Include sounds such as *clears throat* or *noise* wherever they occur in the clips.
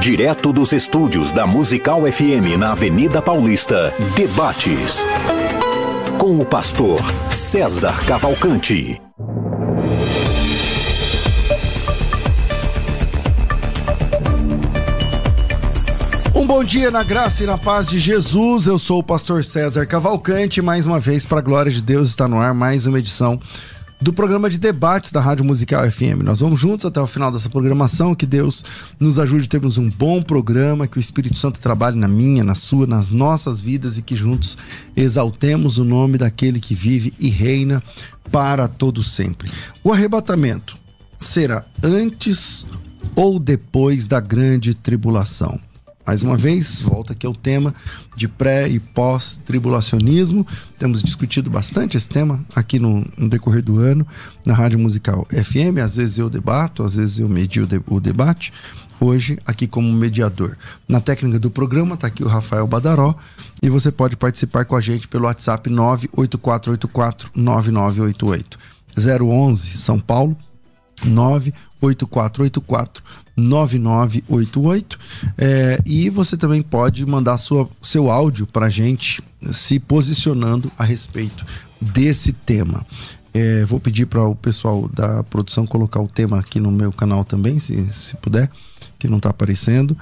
Direto dos estúdios da Musical FM na Avenida Paulista, debates com o pastor César Cavalcante. Um bom dia na graça e na paz de Jesus. Eu sou o pastor César Cavalcante. Mais uma vez, para a glória de Deus, está no ar mais uma edição do programa de debates da Rádio Musical FM. Nós vamos juntos até o final dessa programação. Que Deus nos ajude a termos um bom programa, que o Espírito Santo trabalhe na minha, na sua, nas nossas vidas e que juntos exaltemos o nome daquele que vive e reina para todo sempre. O arrebatamento será antes ou depois da grande tribulação? Mais uma vez, volta aqui ao tema de pré e pós-tribulacionismo. Temos discutido bastante esse tema aqui no, no, decorrer do ano na Rádio Musical FM. Às vezes eu debato, às vezes eu medio o, de, o debate. Hoje, aqui como mediador. Na técnica do programa, está aqui o Rafael Badaró. E você pode participar com a gente pelo WhatsApp 984849988. 011 São Paulo 98484 9988 é, e você também pode mandar sua, seu áudio para gente se posicionando a respeito desse tema. É, vou pedir para o pessoal da produção colocar o tema aqui no meu canal também, se, se puder, que não está aparecendo.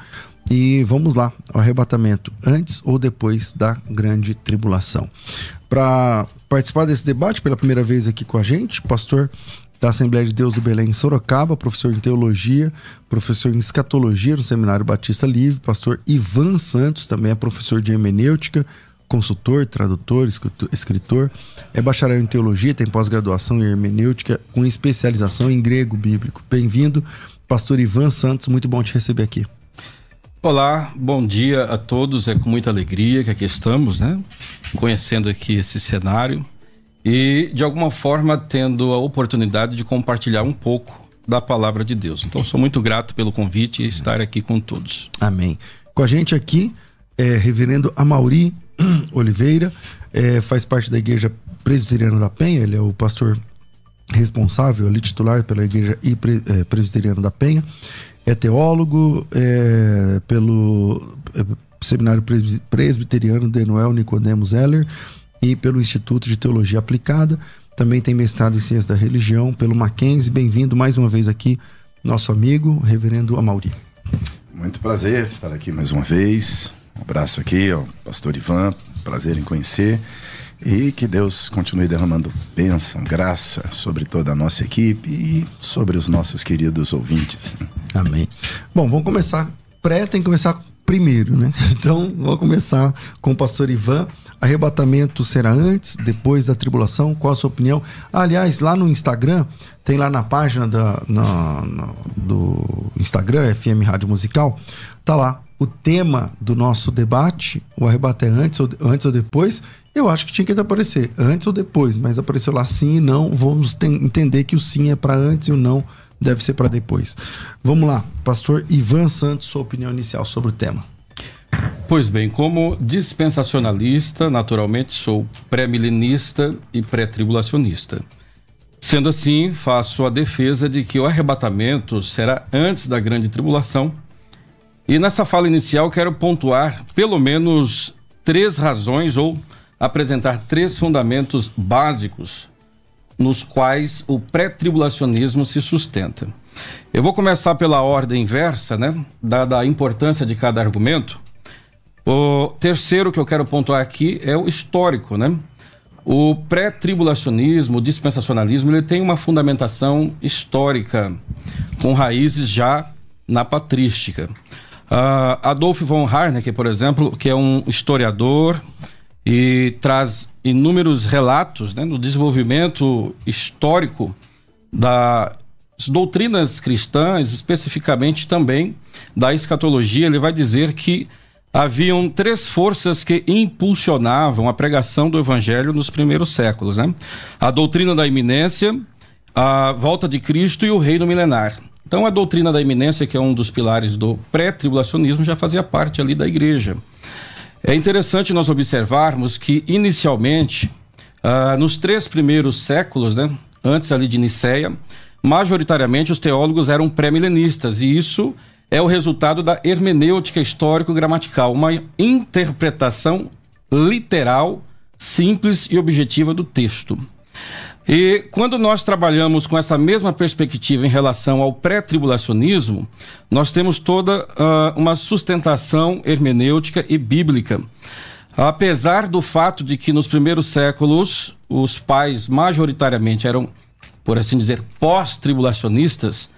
E vamos lá, o arrebatamento, antes ou depois da grande tribulação. Para participar desse debate pela primeira vez aqui com a gente, pastor da Assembleia de Deus do Belém em Sorocaba, professor em teologia, professor em escatologia no Seminário Batista Livre, pastor Ivan Santos, também é professor de hermenêutica, consultor, tradutor, escritor, é bacharel em teologia, tem pós-graduação em hermenêutica com especialização em grego bíblico. Bem-vindo, pastor Ivan Santos, muito bom te receber aqui. Olá, bom dia a todos. É com muita alegria que aqui estamos, né? Conhecendo aqui esse cenário e de alguma forma tendo a oportunidade de compartilhar um pouco da palavra de Deus. Então sou muito grato pelo convite e estar aqui com todos. Amém. Com a gente aqui é Reverendo Amauri *clears throat* Oliveira, é, faz parte da Igreja Presbiteriana da Penha, ele é o pastor responsável ali titular pela Igreja é, Presbiteriana da Penha, é teólogo é, pelo é, Seminário Presbiteriano de Noel Nicodemos Heller, e pelo Instituto de Teologia Aplicada. Também tem mestrado em Ciência da Religião pelo Mackenzie. Bem-vindo mais uma vez aqui, nosso amigo, Reverendo Amauri. Muito prazer estar aqui mais uma vez. Um abraço aqui ao pastor Ivan, prazer em conhecer. E que Deus continue derramando bênção, graça sobre toda a nossa equipe e sobre os nossos queridos ouvintes. Amém. Bom, vamos começar. Pré tem que começar primeiro, né? *laughs* Então, vamos começar com o pastor Ivan. Arrebatamento será antes, depois da tribulação? Qual a sua opinião? aliás, lá no Instagram, tem lá na página da, na, na, do Instagram, FM Rádio Musical, tá lá o tema do nosso debate, o arrebate é antes ou, antes ou depois. Eu acho que tinha que aparecer antes ou depois, mas apareceu lá sim e não. Vamos entender que o sim é para antes e o não deve ser para depois. Vamos lá, pastor Ivan Santos, sua opinião inicial sobre o tema. Pois bem, como dispensacionalista, naturalmente sou pré-milenista e pré-tribulacionista. Sendo assim, faço a defesa de que o arrebatamento será antes da grande tribulação. E nessa fala inicial quero pontuar pelo menos três razões ou apresentar três fundamentos básicos nos quais o pré-tribulacionismo se sustenta. Eu vou começar pela ordem inversa, né? Dada a importância de cada argumento. O terceiro que eu quero pontuar aqui é o histórico, né? O pré-tribulacionismo, o dispensacionalismo, ele tem uma fundamentação histórica, com raízes já na patrística. Uh, Adolf von Harnack, por exemplo, que é um historiador e traz inúmeros relatos né, no desenvolvimento histórico das doutrinas cristãs, especificamente também da escatologia. Ele vai dizer que haviam três forças que impulsionavam a pregação do evangelho nos primeiros séculos: né? a doutrina da iminência, a volta de Cristo e o reino milenar. Então, a doutrina da iminência, que é um dos pilares do pré-tribulacionismo, já fazia parte ali da igreja. É interessante nós observarmos que, inicialmente, ah, nos três primeiros séculos, né, antes ali de Nicéia, majoritariamente os teólogos eram pré-milenistas, e isso é o resultado da hermenêutica histórico-gramatical, uma interpretação literal, simples e objetiva do texto. E quando nós trabalhamos com essa mesma perspectiva em relação ao pré-tribulacionismo, nós temos toda uh, uma sustentação hermenêutica e bíblica. Apesar do fato de que nos primeiros séculos os pais majoritariamente eram, por assim dizer, pós-tribulacionistas,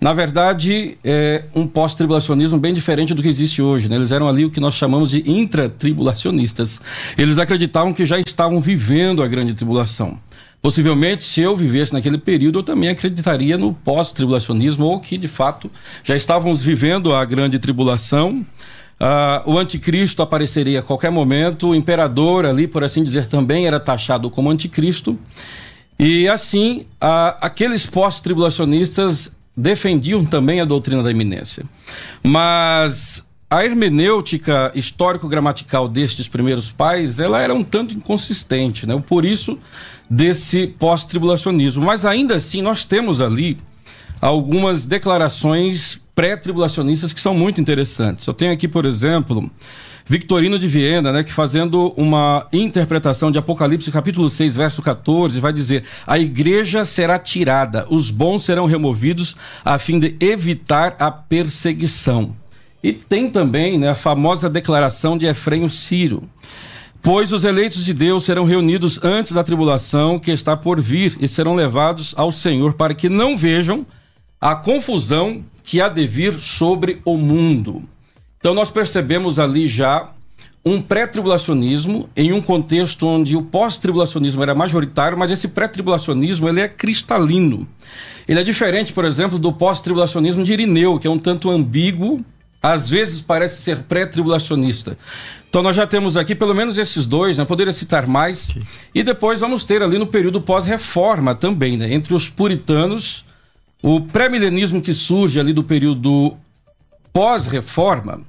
na verdade, é um pós-tribulacionismo bem diferente do que existe hoje. Né? Eles eram ali o que nós chamamos de intratribulacionistas. Eles acreditavam que já estavam vivendo a grande tribulação. Possivelmente, se eu vivesse naquele período, eu também acreditaria no pós-tribulacionismo, ou que, de fato, já estávamos vivendo a grande tribulação. Uh, o anticristo apareceria a qualquer momento, o imperador ali, por assim dizer, também era taxado como anticristo. E assim, uh, aqueles pós-tribulacionistas defendiam também a doutrina da iminência. Mas a hermenêutica histórico-gramatical destes primeiros pais, ela era um tanto inconsistente, né? Por isso desse pós-tribulacionismo. Mas ainda assim, nós temos ali algumas declarações pré-tribulacionistas que são muito interessantes. Eu tenho aqui, por exemplo, Victorino de Viena, né, que fazendo uma interpretação de Apocalipse capítulo 6, verso 14, vai dizer: "A igreja será tirada, os bons serão removidos a fim de evitar a perseguição". E tem também, né, a famosa declaração de Efraim Ciro: Pois os eleitos de Deus serão reunidos antes da tribulação que está por vir e serão levados ao Senhor para que não vejam a confusão que há de vir sobre o mundo. Então nós percebemos ali já um pré-tribulacionismo em um contexto onde o pós-tribulacionismo era majoritário, mas esse pré-tribulacionismo ele é cristalino. Ele é diferente, por exemplo, do pós-tribulacionismo de Irineu, que é um tanto ambíguo, às vezes parece ser pré-tribulacionista. Então nós já temos aqui pelo menos esses dois, né? Poderia citar mais. E depois vamos ter ali no período pós-reforma também, né? Entre os puritanos, o pré-milenismo que surge ali do período pós-reforma,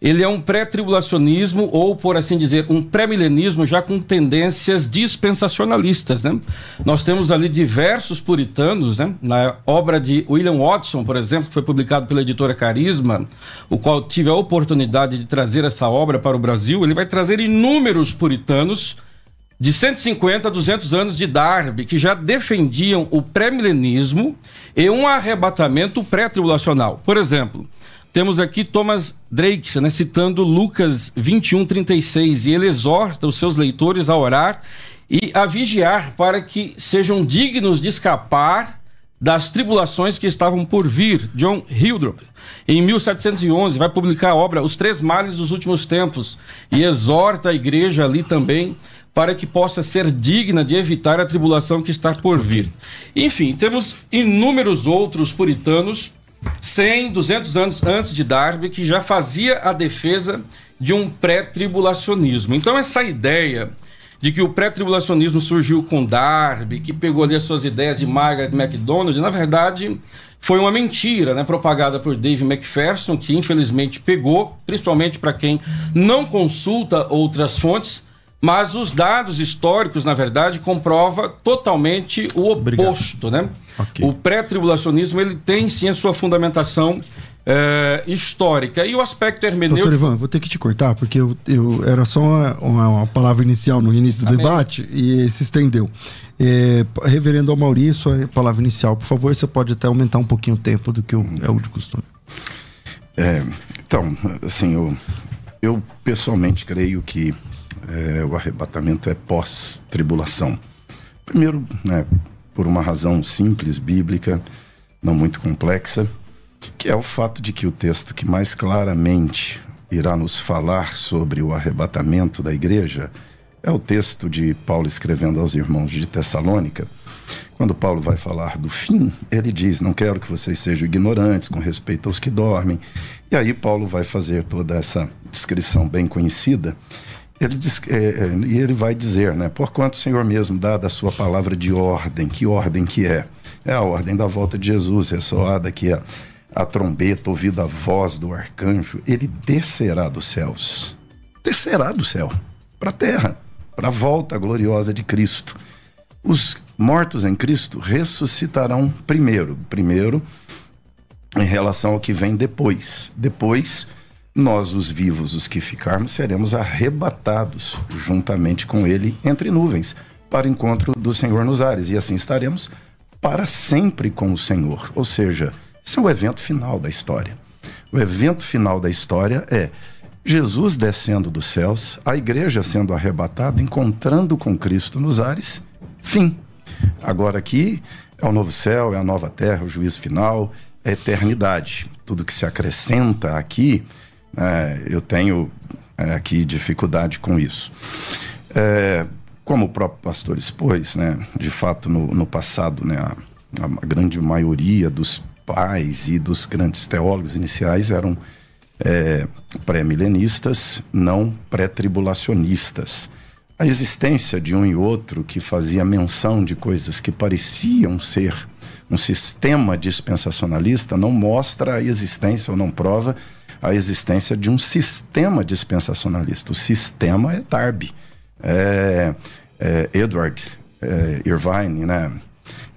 ele é um pré-tribulacionismo ou, por assim dizer, um pré-milenismo já com tendências dispensacionalistas, né? Nós temos ali diversos puritanos, né? Na obra de William Watson, por exemplo, que foi publicado pela editora Carisma, o qual tive a oportunidade de trazer essa obra para o Brasil, ele vai trazer inúmeros puritanos de 150 a 200 anos de Darby, que já defendiam o pré-milenismo e um arrebatamento pré-tribulacional. Por exemplo, temos aqui Thomas Drake, né, citando Lucas 21, 36, e ele exorta os seus leitores a orar e a vigiar para que sejam dignos de escapar das tribulações que estavam por vir. John Hildrop, em 1711, vai publicar a obra Os Três Males dos Últimos Tempos e exorta a igreja ali também para que possa ser digna de evitar a tribulação que está por vir. Enfim, temos inúmeros outros puritanos 100, 200 anos antes de Darby, que já fazia a defesa de um pré-tribulacionismo. Então, essa ideia de que o pré-tribulacionismo surgiu com Darby, que pegou ali as suas ideias de Margaret MacDonald, na verdade foi uma mentira, né, propagada por Dave McPherson, que infelizmente pegou, principalmente para quem não consulta outras fontes, mas os dados históricos, na verdade, comprova totalmente o oposto, Obrigado. né? Okay. O pré-tribulacionismo ele tem sim a sua fundamentação é, histórica. E o aspecto hermenêutico. Pastor Ivan, vou ter que te cortar, porque eu, eu era só uma, uma, uma, palavra inicial no início do Amém. debate e se estendeu. É, reverendo Maurício, a palavra inicial, por favor, você pode até aumentar um pouquinho o tempo do que eu, é o de costume. É, então, assim, eu, eu pessoalmente creio que é, o arrebatamento é pós-tribulação. Primeiro, né, por uma razão simples, bíblica, não muito complexa, que é o fato de que o texto que mais claramente irá nos falar sobre o arrebatamento da igreja é o texto de Paulo escrevendo aos irmãos de Tessalônica. Quando Paulo vai falar do fim, ele diz: Não quero que vocês sejam ignorantes com respeito aos que dormem. E aí, Paulo vai fazer toda essa descrição bem conhecida ele diz, é, é, e ele vai dizer, né? Porquanto o Senhor mesmo dá da sua palavra de ordem, que ordem que é? É a ordem da volta de Jesus, ressoada que é a trombeta, ouvida a voz do arcanjo, ele descerá dos céus. Descerá do céu para a terra, para a volta gloriosa de Cristo. Os mortos em Cristo ressuscitarão primeiro. Primeiro, em relação ao que vem depois. Depois, nós, os vivos, os que ficarmos, seremos arrebatados juntamente com ele entre nuvens para o encontro do Senhor nos ares. E assim estaremos para sempre com o Senhor. Ou seja, esse é o evento final da história. O evento final da história é Jesus descendo dos céus, a igreja sendo arrebatada, encontrando com Cristo nos ares, fim. Agora aqui é o novo céu, é a nova terra, o juízo final, é a eternidade. Tudo que se acrescenta aqui, é, eu tenho é, aqui dificuldade com isso. É, como o próprio pastor expôs, né, de fato no, no passado, né, a, a grande maioria dos pais e dos grandes teólogos iniciais eram é, pré-milenistas, não pré-tribulacionistas. A existência de um e outro que fazia menção de coisas que pareciam ser um sistema dispensacionalista não mostra a existência ou não prova a existência de um sistema dispensacionalista. O sistema é Darby, é, é Edward é, Irvine, né?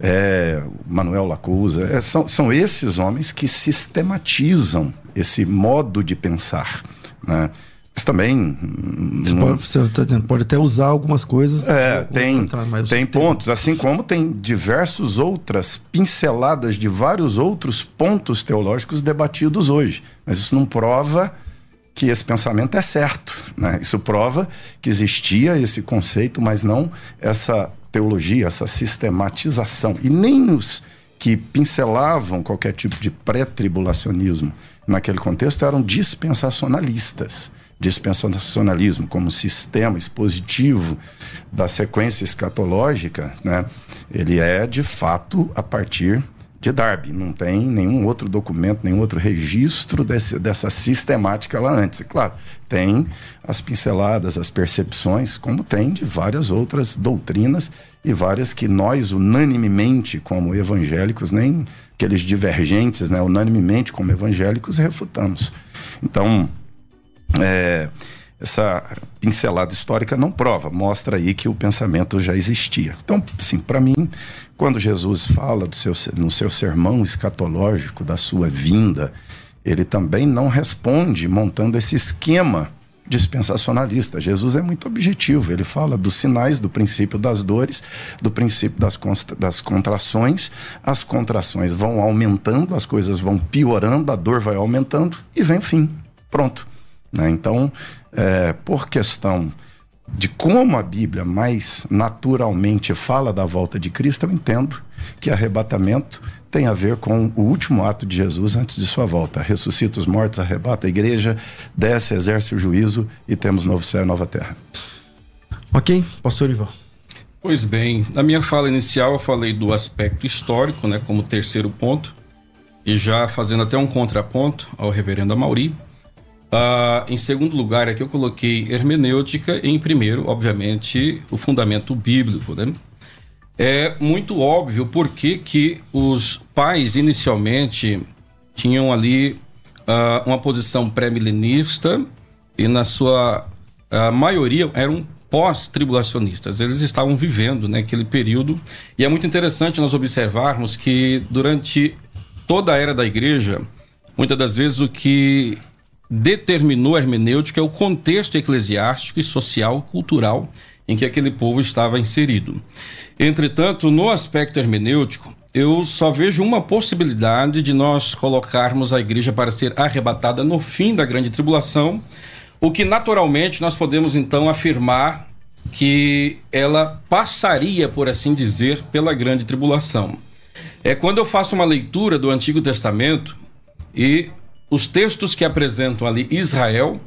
é, Manuel Lacusa, é, são, são esses homens que sistematizam esse modo de pensar. Né? Mas também. Você, não... pode, você tá dizendo, pode até usar algumas coisas. É, tem, tem pontos, assim como tem diversas outras pinceladas de vários outros pontos teológicos debatidos hoje. Mas isso não prova que esse pensamento é certo. Né? Isso prova que existia esse conceito, mas não essa teologia, essa sistematização. E nem os que pincelavam qualquer tipo de pré-tribulacionismo naquele contexto eram dispensacionalistas. Dispensacionalismo como sistema expositivo da sequência escatológica, né? ele é de fato a partir de Darby. Não tem nenhum outro documento, nenhum outro registro desse, dessa sistemática lá antes. E, claro, tem as pinceladas, as percepções, como tem de várias outras doutrinas e várias que nós, unanimemente, como evangélicos, nem aqueles divergentes, né, unanimemente, como evangélicos, refutamos. Então, é, essa pincelada histórica não prova, mostra aí que o pensamento já existia. Então, sim, para mim, quando Jesus fala seu, no seu sermão escatológico da sua vinda, ele também não responde montando esse esquema dispensacionalista. Jesus é muito objetivo, ele fala dos sinais, do princípio das dores, do princípio das, das contrações. As contrações vão aumentando, as coisas vão piorando, a dor vai aumentando e vem o fim. Pronto. Né? Então, é, por questão de como a Bíblia mais naturalmente fala da volta de Cristo, eu entendo que arrebatamento tem a ver com o último ato de Jesus antes de sua volta. Ressuscita os mortos, arrebata a igreja, desce, exerce o juízo e temos novo céu e nova terra. Ok, pastor Ivan. Pois bem, na minha fala inicial eu falei do aspecto histórico, né, como terceiro ponto, e já fazendo até um contraponto ao reverendo Amauri, Uh, em segundo lugar, aqui eu coloquei hermenêutica. E em primeiro, obviamente, o fundamento bíblico. Né? É muito óbvio por que, que os pais inicialmente tinham ali uh, uma posição pré-milenista e, na sua uh, maioria, eram pós-tribulacionistas. Eles estavam vivendo né, aquele período. E é muito interessante nós observarmos que durante toda a era da igreja, muitas das vezes o que determinou a hermenêutica é o contexto eclesiástico e social cultural em que aquele povo estava inserido. Entretanto, no aspecto hermenêutico, eu só vejo uma possibilidade de nós colocarmos a igreja para ser arrebatada no fim da grande tribulação, o que naturalmente nós podemos então afirmar que ela passaria, por assim dizer, pela grande tribulação. É quando eu faço uma leitura do Antigo Testamento e os textos que apresentam ali Israel,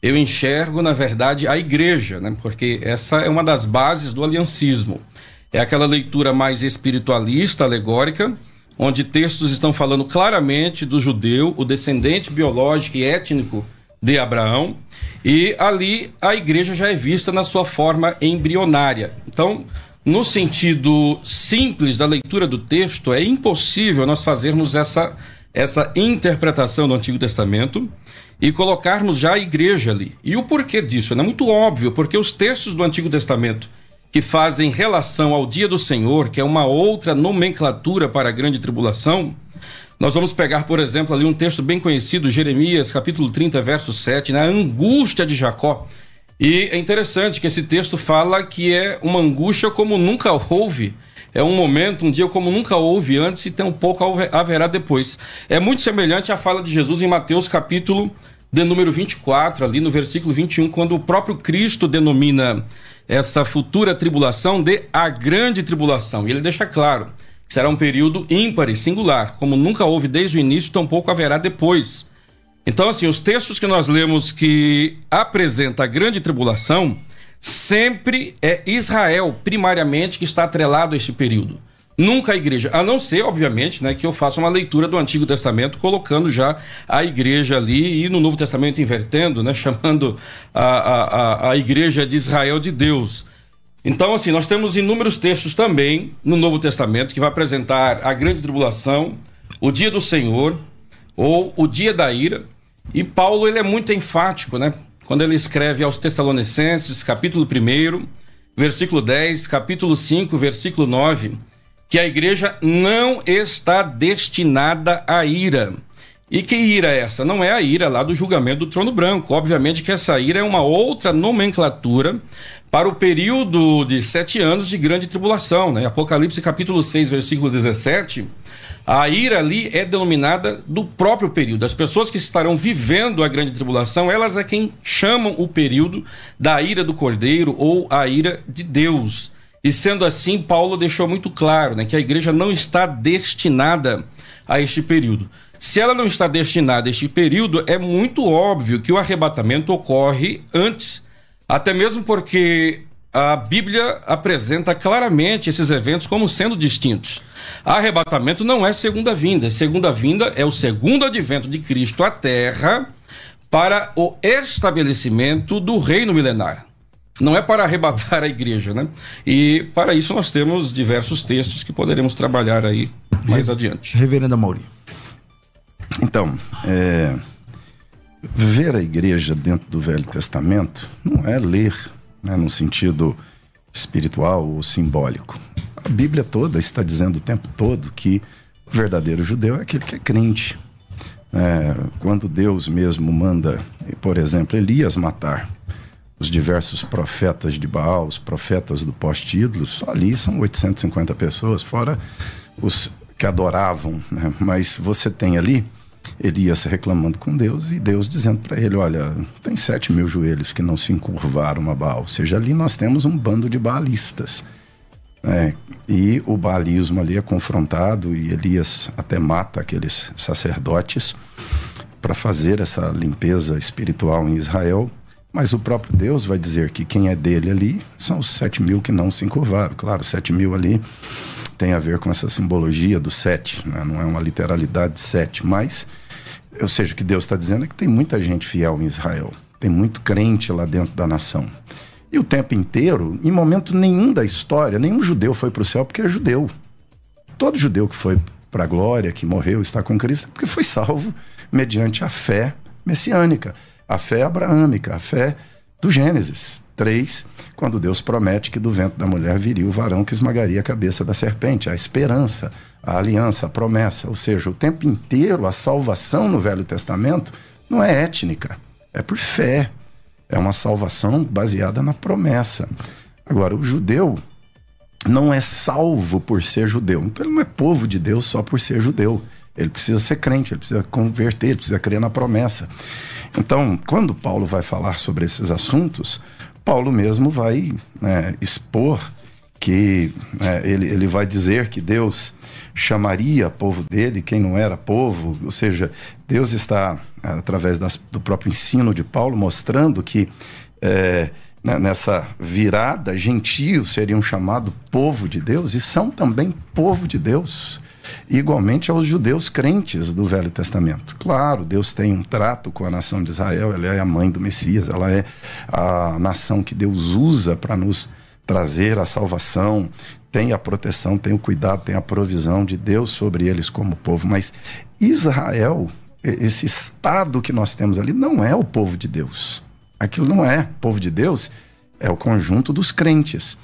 eu enxergo, na verdade, a igreja, né? porque essa é uma das bases do aliancismo. É aquela leitura mais espiritualista, alegórica, onde textos estão falando claramente do judeu, o descendente biológico e étnico de Abraão, e ali a igreja já é vista na sua forma embrionária. Então, no sentido simples da leitura do texto, é impossível nós fazermos essa essa interpretação do Antigo Testamento e colocarmos já a igreja ali. E o porquê disso? É muito óbvio, porque os textos do Antigo Testamento que fazem relação ao dia do Senhor, que é uma outra nomenclatura para a grande tribulação, Nós vamos pegar, por exemplo, ali um texto bem conhecido, Jeremias, capítulo 30, verso 7, na angústia de Jacó. E é interessante que esse texto fala que é uma angústia como nunca houve. É um momento, um dia como nunca houve antes e tão pouco haverá depois. É muito semelhante à fala de Jesus em Mateus capítulo de número 24, ali no versículo 21, quando o próprio Cristo denomina essa futura tribulação de a grande tribulação. E ele deixa claro que será um período ímpar e singular, como nunca houve desde o início, tampouco haverá depois. Então, assim, os textos que nós lemos que apresenta a grande tribulação, sempre é Israel, primariamente, que está atrelado a este período. Nunca a igreja, a não ser, obviamente, né, que eu faça uma leitura do Antigo Testamento, colocando já a igreja ali e no Novo Testamento invertendo, né, *laughs* chamando a, a, a igreja de Israel de Deus. Então, assim, nós temos inúmeros textos também no Novo Testamento que vai apresentar a grande tribulação, o dia do Senhor ou o dia da ira, e Paulo ele é muito enfático, né? Quando ele escreve aos Tessalonicenses, capítulo 1, versículo 10, capítulo 5, versículo 9, que a igreja não está destinada à ira. E que ira é essa? Não é a ira lá do julgamento do trono branco. Obviamente que essa ira é uma outra nomenclatura para o período de sete anos de grande tribulação. Né? Apocalipse capítulo 6, versículo 17 a ira ali é denominada do próprio período. As pessoas que estarão vivendo a grande tribulação, elas é quem chamam o período da ira do cordeiro ou a ira de Deus. E sendo assim, Paulo deixou muito claro né, que a igreja não está destinada a este período. Se ela não está destinada a este período, é muito óbvio que o arrebatamento ocorre antes, até mesmo porque a Bíblia apresenta claramente esses eventos como sendo distintos. Arrebatamento não é segunda vinda. Segunda vinda é o segundo advento de Cristo à Terra para o estabelecimento do reino milenar. Não é para arrebatar a igreja, né? E para isso nós temos diversos textos que poderemos trabalhar aí mais adiante. Reverenda Mauri. Então, é, ver a igreja dentro do Velho Testamento não é ler né, no sentido espiritual ou simbólico. A Bíblia toda está dizendo o tempo todo que o verdadeiro judeu é aquele que é crente. É, quando Deus mesmo manda, por exemplo, Elias matar os diversos profetas de Baal, os profetas do poste-ídolos, ali são 850 pessoas, fora os que adoravam. Né? Mas você tem ali Elias reclamando com Deus e Deus dizendo para ele: Olha, tem sete mil joelhos que não se encurvaram a Baal. Ou seja, ali nós temos um bando de baalistas. É, e o baalismo ali é confrontado e Elias até mata aqueles sacerdotes para fazer essa limpeza espiritual em Israel. Mas o próprio Deus vai dizer que quem é dele ali são os sete mil que não se encurvaram. Claro, sete mil ali tem a ver com essa simbologia do sete, né? não é uma literalidade de sete, mas, ou seja, o que Deus está dizendo é que tem muita gente fiel em Israel, tem muito crente lá dentro da nação. E o tempo inteiro, em momento nenhum da história, nenhum judeu foi para o céu porque é judeu. Todo judeu que foi para a glória, que morreu, está com Cristo, é porque foi salvo mediante a fé messiânica, a fé abraâmica, a fé do Gênesis 3, quando Deus promete que do vento da mulher viria o varão que esmagaria a cabeça da serpente, a esperança, a aliança, a promessa. Ou seja, o tempo inteiro a salvação no Velho Testamento não é étnica, é por fé, é uma salvação baseada na promessa. Agora, o judeu não é salvo por ser judeu. Então, ele não é povo de Deus só por ser judeu. Ele precisa ser crente, ele precisa converter, ele precisa crer na promessa. Então, quando Paulo vai falar sobre esses assuntos, Paulo mesmo vai né, expor que né, ele, ele vai dizer que Deus chamaria povo dele quem não era povo, ou seja, Deus está, através das, do próprio ensino de Paulo, mostrando que é, né, nessa virada, gentios seriam chamados povo de Deus e são também povo de Deus, igualmente aos judeus crentes do Velho Testamento. Claro, Deus tem um trato com a nação de Israel, ela é a mãe do Messias, ela é a nação que Deus usa para nos trazer a salvação, tem a proteção, tem o cuidado, tem a provisão de Deus sobre eles como povo. Mas Israel, esse estado que nós temos ali, não é o povo de Deus. Aquilo não é povo de Deus, é o conjunto dos crentes.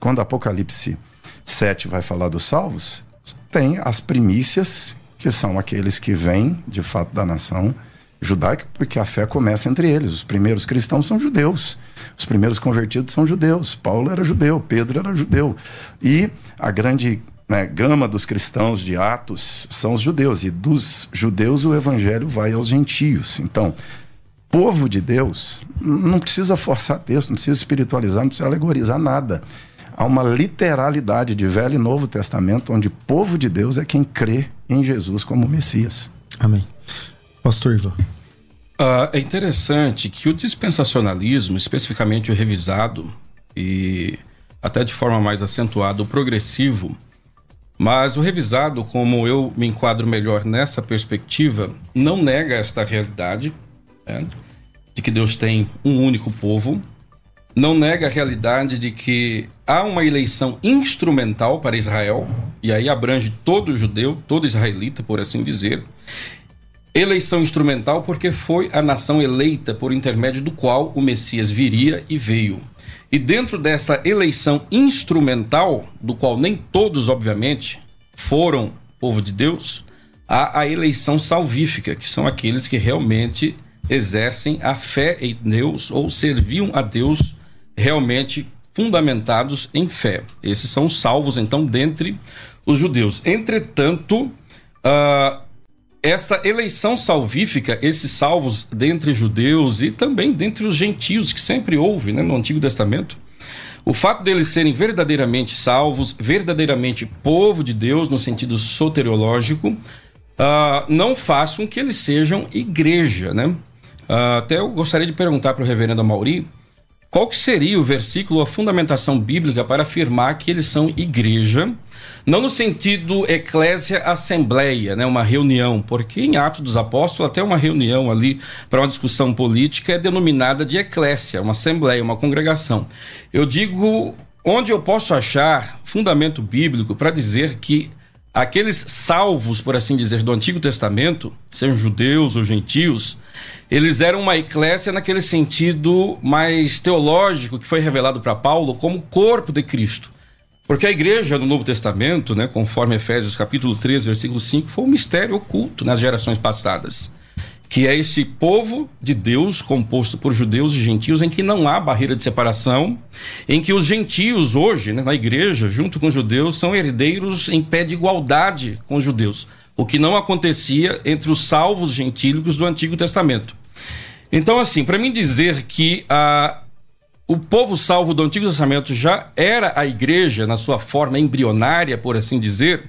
Quando Apocalipse 7 vai falar dos salvos, tem as primícias que são aqueles que vêm, de fato, da nação judaica, porque a fé começa entre eles. Os primeiros cristãos são judeus. Os primeiros convertidos são judeus. Paulo era judeu, Pedro era judeu. E a grande né, gama dos cristãos de Atos são os judeus. E dos judeus o evangelho vai aos gentios. Então, povo de Deus não precisa forçar texto, não precisa espiritualizar, não precisa alegorizar nada. Há uma literalidade de Velho e Novo Testamento onde povo de Deus é quem crê em Jesus como Messias. Amém. Pastor Ivan. Uh, é interessante que o dispensacionalismo, especificamente o revisado e até de forma mais acentuada o progressivo, mas o revisado, como eu me enquadro melhor nessa perspectiva, não nega esta realidade né, de que Deus tem um único povo, não nega a realidade de que há uma eleição instrumental para Israel, e aí abrange todo judeu, todo israelita, por assim dizer, Eleição instrumental porque foi a nação eleita por intermédio do qual o Messias viria e veio. E dentro dessa eleição instrumental, do qual nem todos, obviamente, foram povo de Deus, há a eleição salvífica, que são aqueles que realmente exercem a fé em Deus ou serviam a Deus realmente fundamentados em fé. Esses são os salvos, então, dentre os judeus. Entretanto, uh, essa eleição salvífica, esses salvos dentre judeus e também dentre os gentios, que sempre houve né, no Antigo Testamento, o fato deles serem verdadeiramente salvos, verdadeiramente povo de Deus, no sentido soteriológico, uh, não faz com que eles sejam igreja, né? Uh, até eu gostaria de perguntar para o reverendo Mauri qual que seria o versículo, a fundamentação bíblica para afirmar que eles são igreja, não no sentido eclésia assembleia, né, uma reunião, porque em Atos dos Apóstolos até uma reunião ali para uma discussão política é denominada de eclésia, uma assembleia, uma congregação. Eu digo onde eu posso achar fundamento bíblico para dizer que aqueles salvos, por assim dizer, do Antigo Testamento, sejam judeus ou gentios, eles eram uma eclésia naquele sentido mais teológico que foi revelado para Paulo como corpo de Cristo. Porque a igreja no Novo Testamento, né, conforme Efésios capítulo 3, versículo 5, foi um mistério oculto nas gerações passadas, que é esse povo de Deus composto por judeus e gentios em que não há barreira de separação, em que os gentios hoje, né, na igreja, junto com os judeus, são herdeiros em pé de igualdade com os judeus, o que não acontecia entre os salvos gentílicos do Antigo Testamento. Então, assim, para mim dizer que a, o povo salvo do Antigo Testamento já era a igreja na sua forma embrionária, por assim dizer,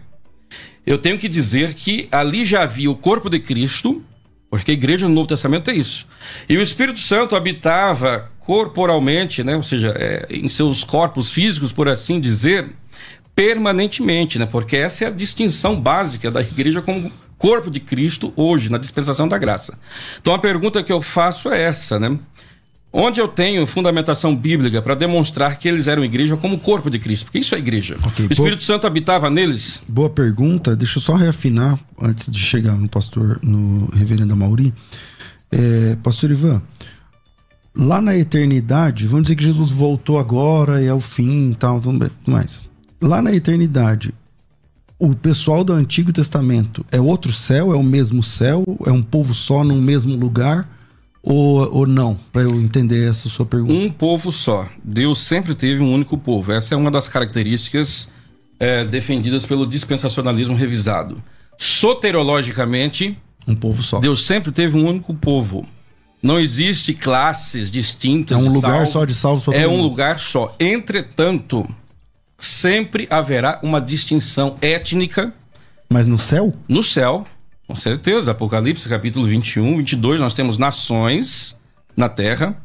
eu tenho que dizer que ali já havia o corpo de Cristo, porque a igreja no Novo Testamento é isso. E o Espírito Santo habitava corporalmente, né, ou seja, é, em seus corpos físicos, por assim dizer, permanentemente, né, porque essa é a distinção básica da igreja como corpo de Cristo hoje, na dispensação da graça. Então a pergunta que eu faço é essa, né? Onde eu tenho fundamentação bíblica para demonstrar que eles eram igreja como corpo de Cristo? Porque isso é igreja. Okay, o Espírito boa, Santo habitava neles? Boa pergunta. Deixa eu só reafinar antes de chegar no pastor, no reverendo Mauri. É, pastor Ivan, lá na eternidade, vamos dizer que Jesus voltou agora e é o fim e tal, tudo mais. Lá na eternidade, o pessoal do Antigo Testamento é outro céu? É o mesmo céu? É um povo só num mesmo lugar? Ou, ou não? Para eu entender essa sua pergunta. Um povo só. Deus sempre teve um único povo. Essa é uma das características é, defendidas pelo dispensacionalismo revisado. Soterologicamente, um povo só. Deus sempre teve um único povo. Não existe classes distintas. É um lugar salvo. só de salvos. É um lugar só. Entretanto, sempre haverá uma distinção étnica. Mas no céu? No céu, com certeza. Apocalipse, capítulo 21, 22, nós temos nações na terra.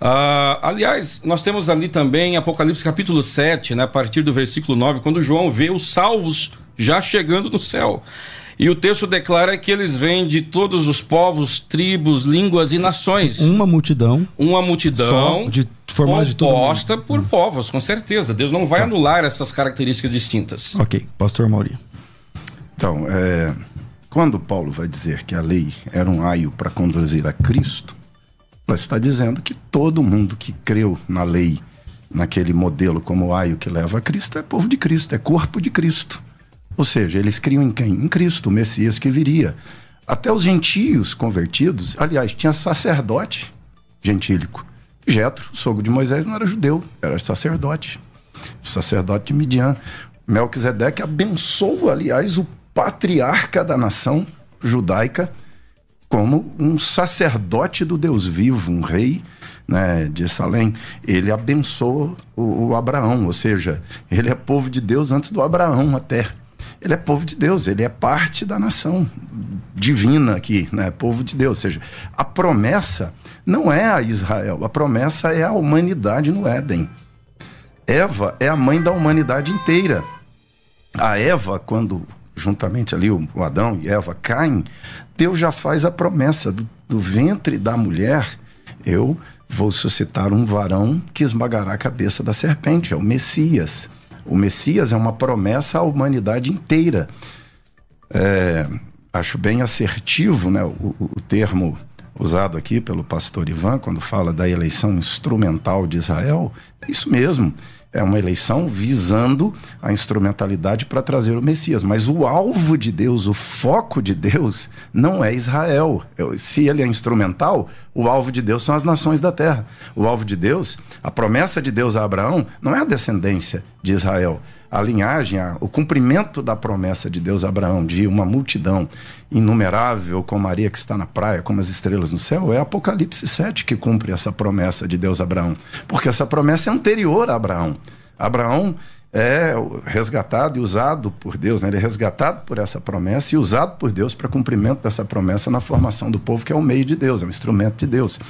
Uh, aliás, nós temos ali também Apocalipse capítulo 7, né, a partir do versículo 9, quando João vê os salvos já chegando no céu. E o texto declara que eles vêm de todos os povos, tribos, línguas e nações. Uma multidão. Uma multidão. Só de formada de todo mundo. por hum. povos, com certeza. Deus não vai tá. anular essas características distintas. Ok, pastor Mauri. Então, é, quando Paulo vai dizer que a lei era um aio para conduzir a Cristo, ela está dizendo que todo mundo que creu na lei, naquele modelo como aio que leva a Cristo, é povo de Cristo, é corpo de Cristo. Ou seja, eles criam em quem? Em Cristo, o Messias que viria. Até os gentios convertidos, aliás, tinha sacerdote gentílico. Jetro, sogro de Moisés, não era judeu, era sacerdote. Sacerdote de Midian. Melquisedeque abençoa, aliás, o patriarca da nação judaica como um sacerdote do Deus vivo, um rei né, de Salém. Ele abençoa o, o Abraão, ou seja, ele é povo de Deus antes do Abraão até ele é povo de Deus, ele é parte da nação divina aqui, né? Povo de Deus. Ou seja, a promessa não é a Israel, a promessa é a humanidade no Éden. Eva é a mãe da humanidade inteira. A Eva, quando juntamente ali o, Adão e Eva caem, Deus já faz a promessa do, do ventre da mulher. Eu vou suscitar um varão que esmagará a cabeça da serpente, é o Messias. O Messias é uma promessa à humanidade inteira. É, acho bem assertivo né, o, o termo usado aqui pelo pastor Ivan, quando fala da eleição instrumental de Israel. É isso mesmo é uma eleição visando a instrumentalidade para trazer o Messias. Mas o alvo de Deus, o foco de Deus, não é Israel. Se ele é instrumental, o alvo de Deus são as nações da terra. O alvo de Deus, a promessa de Deus a Abraão, não é a descendência de Israel. A linhagem, a, o cumprimento da promessa de Deus a Abraão, de uma multidão inumerável, como Maria que está na praia, como as estrelas no céu, é Apocalipse 7 que cumpre essa promessa de Deus a Abraão. Porque essa promessa é anterior a Abraão. Abraão é resgatado e usado por Deus, né? ele é resgatado por essa promessa e usado por Deus para cumprimento dessa promessa na formação do povo, que é o meio de Deus, é um instrumento de Deus.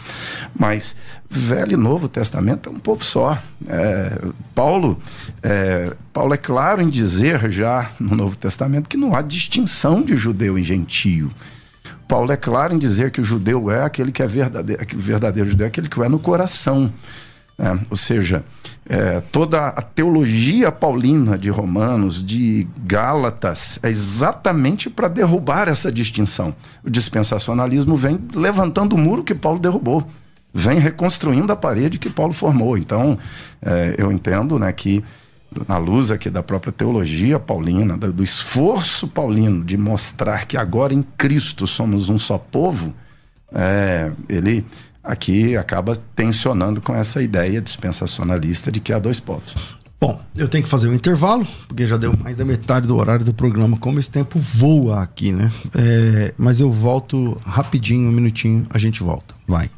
Mas Velho e Novo Testamento é um povo só. É, Paulo, é, Paulo é claro em dizer já no Novo Testamento que não há distinção de judeu e gentio. Paulo é claro em dizer que o judeu é aquele que é verdadeiro, verdadeiro judeu, é aquele que é no coração. É, ou seja, é, toda a teologia paulina de Romanos, de Gálatas, é exatamente para derrubar essa distinção. O dispensacionalismo vem levantando o muro que Paulo derrubou, vem reconstruindo a parede que Paulo formou. Então, é, eu entendo né, que, na luz aqui da própria teologia paulina, do esforço paulino de mostrar que agora em Cristo somos um só povo, é, ele aqui acaba tensionando com essa ideia dispensacionalista de que há dois povos. Bom, eu tenho que fazer um intervalo, porque já deu mais da metade do horário do programa, como esse tempo voa aqui, né? É, mas eu volto rapidinho, um minutinho, a gente volta. Vai.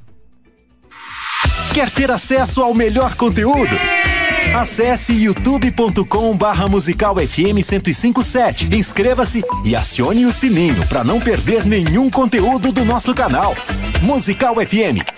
Quer ter acesso ao melhor conteúdo? Acesse youtube.com barra musical FM 1057. Inscreva-se e acione o sininho para não perder nenhum conteúdo do nosso canal. Musical FM.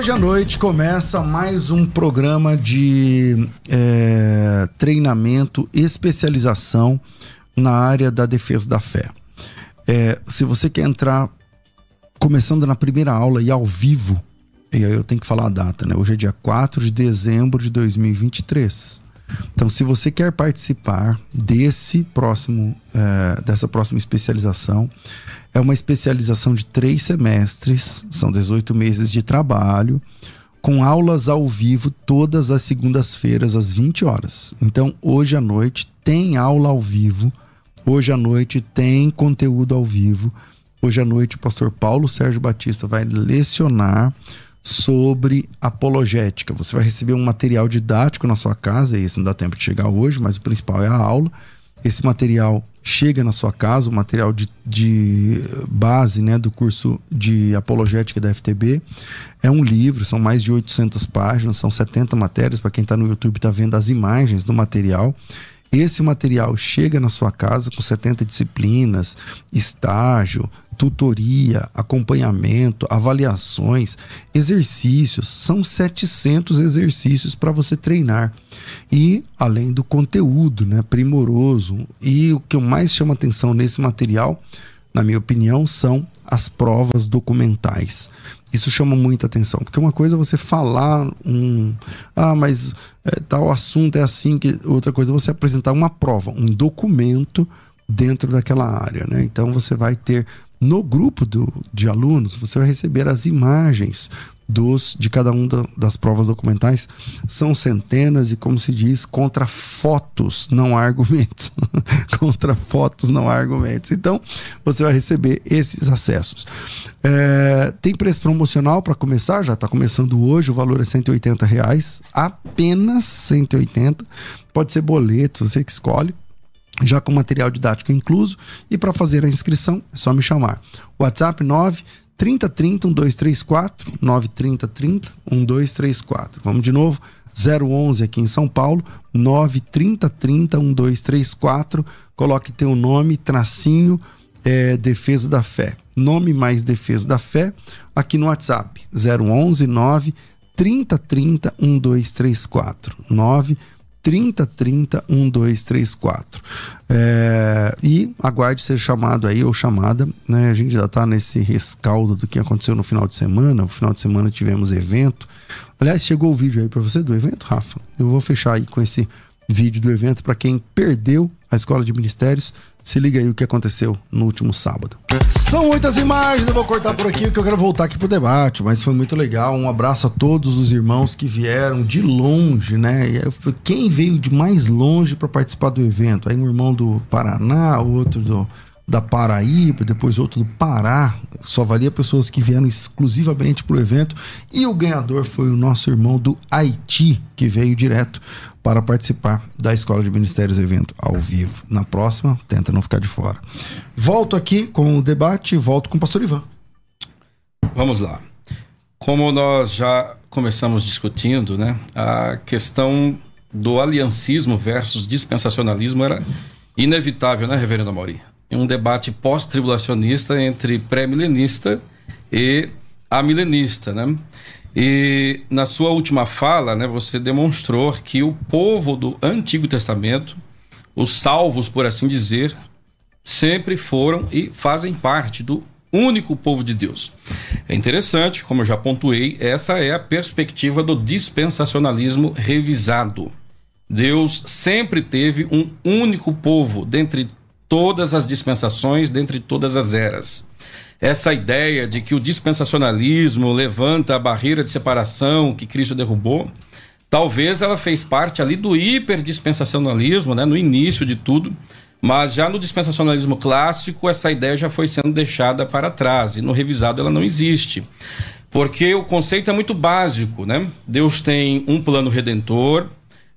Hoje à noite começa mais um programa de é, treinamento, especialização na área da defesa da fé. É, se você quer entrar começando na primeira aula e ao vivo, e aí eu tenho que falar a data, né? Hoje é dia 4 de dezembro de 2023. Então, se você quer participar desse próximo, é, dessa próxima especialização, é uma especialização de três semestres, são 18 meses de trabalho, com aulas ao vivo todas as segundas-feiras às 20 horas. Então, hoje à noite tem aula ao vivo, hoje à noite tem conteúdo ao vivo. Hoje à noite o pastor Paulo Sérgio Batista vai lecionar sobre apologética. Você vai receber um material didático na sua casa, e esse não dá tempo de chegar hoje, mas o principal é a aula. Esse material chega na sua casa, o material de, de base né, do curso de apologética da FTB. É um livro, são mais de 800 páginas, são 70 matérias. Para quem está no YouTube, está vendo as imagens do material. Esse material chega na sua casa com 70 disciplinas, estágio, tutoria, acompanhamento, avaliações, exercícios. São 700 exercícios para você treinar. E além do conteúdo, né, primoroso. E o que mais chama atenção nesse material, na minha opinião, são as provas documentais. Isso chama muita atenção, porque uma coisa é você falar um. Ah, mas é, tal assunto é assim, que outra coisa é você apresentar uma prova, um documento dentro daquela área. Né? Então você vai ter no grupo do, de alunos, você vai receber as imagens dos de cada uma das provas documentais. São centenas e, como se diz, contra fotos, não há argumentos. *laughs* contra fotos, não há argumentos. Então, você vai receber esses acessos. É, tem preço promocional para começar, já está começando hoje, o valor é 180 reais, apenas 180. Pode ser boleto, você que escolhe já com material didático incluso. E para fazer a inscrição, é só me chamar. WhatsApp 9 3030 1234 93030 1234. Vamos de novo. 011 aqui em São Paulo, 93030 1234. Coloque teu nome, tracinho, é, Defesa da Fé. Nome mais Defesa da Fé aqui no WhatsApp. 011 9 3030 1234. 9 3030 1234. É, e aguarde ser chamado aí ou chamada, né? A gente já está nesse rescaldo do que aconteceu no final de semana. No final de semana tivemos evento. Aliás, chegou o vídeo aí para você do evento, Rafa. Eu vou fechar aí com esse vídeo do evento para quem perdeu a escola de ministérios. Se liga aí o que aconteceu no último sábado. São muitas imagens, eu vou cortar por aqui porque eu quero voltar aqui pro debate, mas foi muito legal. Um abraço a todos os irmãos que vieram de longe, né? Quem veio de mais longe para participar do evento? Aí um irmão do Paraná, outro do da Paraíba, depois outro do Pará. Só valia pessoas que vieram exclusivamente para o evento. E o ganhador foi o nosso irmão do Haiti, que veio direto para participar da Escola de Ministérios Evento ao vivo. Na próxima, tenta não ficar de fora. Volto aqui com o debate, volto com o pastor Ivan. Vamos lá. Como nós já começamos discutindo, né, a questão do aliancismo versus dispensacionalismo era inevitável, né, reverendo Mauri? Um debate pós-tribulacionista entre pré-milenista e amilenista, né? E na sua última fala, né, você demonstrou que o povo do Antigo Testamento, os salvos, por assim dizer, sempre foram e fazem parte do único povo de Deus. É interessante, como eu já pontuei, essa é a perspectiva do dispensacionalismo revisado. Deus sempre teve um único povo dentre todas as dispensações, dentre todas as eras essa ideia de que o dispensacionalismo levanta a barreira de separação que Cristo derrubou, talvez ela fez parte ali do hiperdispensacionalismo, né, no início de tudo, mas já no dispensacionalismo clássico essa ideia já foi sendo deixada para trás e no revisado ela não existe. Porque o conceito é muito básico, né? Deus tem um plano redentor,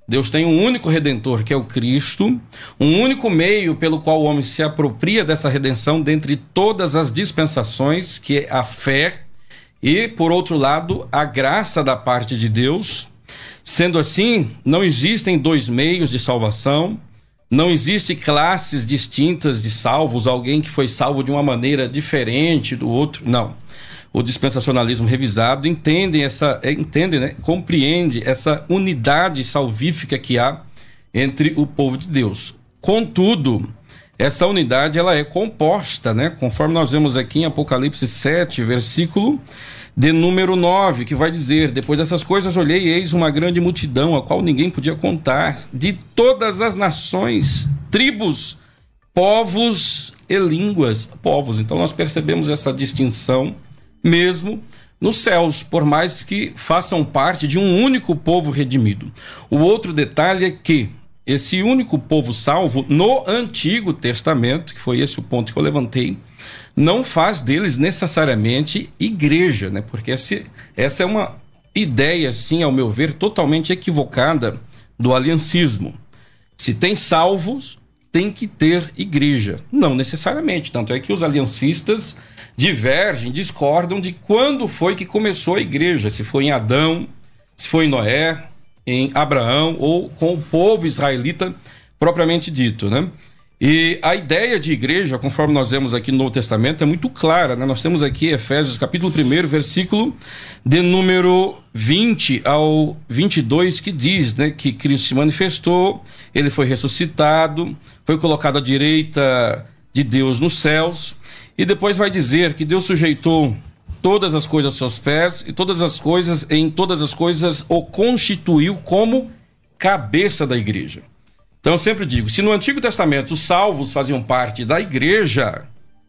Deus tem um único redentor, que é o Cristo, um único meio pelo qual o homem se apropria dessa redenção dentre todas as dispensações, que é a fé, e, por outro lado, a graça da parte de Deus. Sendo assim, não existem dois meios de salvação, não existem classes distintas de salvos, alguém que foi salvo de uma maneira diferente do outro. Não o dispensacionalismo revisado entende essa é, entende, né, compreende essa unidade salvífica que há entre o povo de Deus. Contudo, essa unidade ela é composta, né, conforme nós vemos aqui em Apocalipse 7, versículo de número 9, que vai dizer: Depois dessas coisas olhei e eis uma grande multidão, a qual ninguém podia contar, de todas as nações, tribos, povos e línguas. Povos. Então nós percebemos essa distinção mesmo nos céus, por mais que façam parte de um único povo redimido. O outro detalhe é que esse único povo salvo no Antigo Testamento, que foi esse o ponto que eu levantei, não faz deles necessariamente igreja, né? Porque esse, essa é uma ideia, assim, ao meu ver, totalmente equivocada do aliancismo. Se tem salvos, tem que ter igreja. Não necessariamente. Tanto é que os aliancistas divergem, discordam de quando foi que começou a igreja. Se foi em Adão, se foi em Noé, em Abraão ou com o povo israelita propriamente dito, né? E a ideia de igreja, conforme nós vemos aqui no Novo Testamento, é muito clara. Né? Nós temos aqui Efésios capítulo 1, versículo de número 20 ao 22, que diz né, que Cristo se manifestou, ele foi ressuscitado, foi colocado à direita de Deus nos céus, e depois vai dizer que Deus sujeitou todas as coisas aos seus pés, e todas as coisas, em todas as coisas, o constituiu como cabeça da igreja. Então eu sempre digo: se no Antigo Testamento os salvos faziam parte da igreja,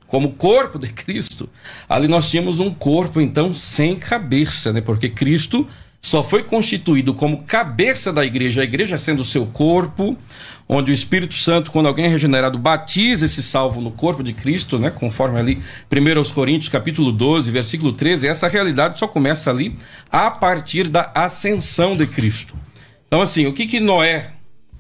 como corpo de Cristo, ali nós tínhamos um corpo então sem cabeça, né? Porque Cristo só foi constituído como cabeça da igreja, a igreja sendo o seu corpo, onde o Espírito Santo, quando alguém é regenerado, batiza esse salvo no corpo de Cristo, né? Conforme ali 1 Coríntios capítulo 12, versículo 13, essa realidade só começa ali a partir da ascensão de Cristo. Então assim, o que que Noé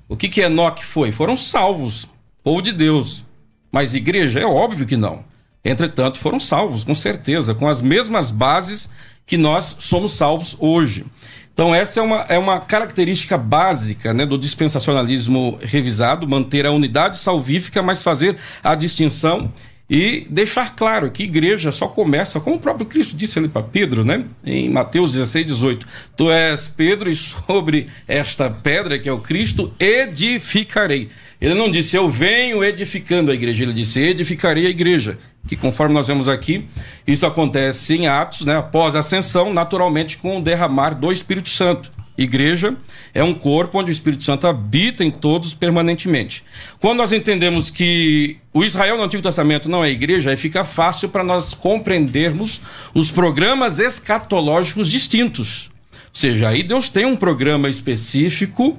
o que que Enoque foi? Foram salvos, povo de Deus. Mas igreja? É óbvio que não. Entretanto, foram salvos, com certeza, com as mesmas bases que nós somos salvos hoje. Então, essa é uma, é uma característica básica né, do dispensacionalismo revisado, manter a unidade salvífica, mas fazer a distinção e deixar claro que igreja só começa, como o próprio Cristo disse ali para Pedro, né? Em Mateus 16, 18: Tu és Pedro, e sobre esta pedra que é o Cristo, edificarei. Ele não disse, eu venho edificando a igreja, ele disse, edificarei a igreja. Que conforme nós vemos aqui, isso acontece em Atos, né? Após a ascensão, naturalmente com o derramar do Espírito Santo. Igreja é um corpo onde o Espírito Santo habita em todos permanentemente. Quando nós entendemos que o Israel no Antigo Testamento não é igreja, aí fica fácil para nós compreendermos os programas escatológicos distintos. Ou seja, aí Deus tem um programa específico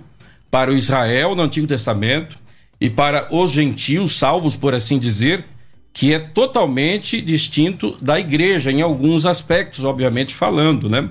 para o Israel no Antigo Testamento e para os gentios, salvos por assim dizer, que é totalmente distinto da igreja em alguns aspectos, obviamente falando, né?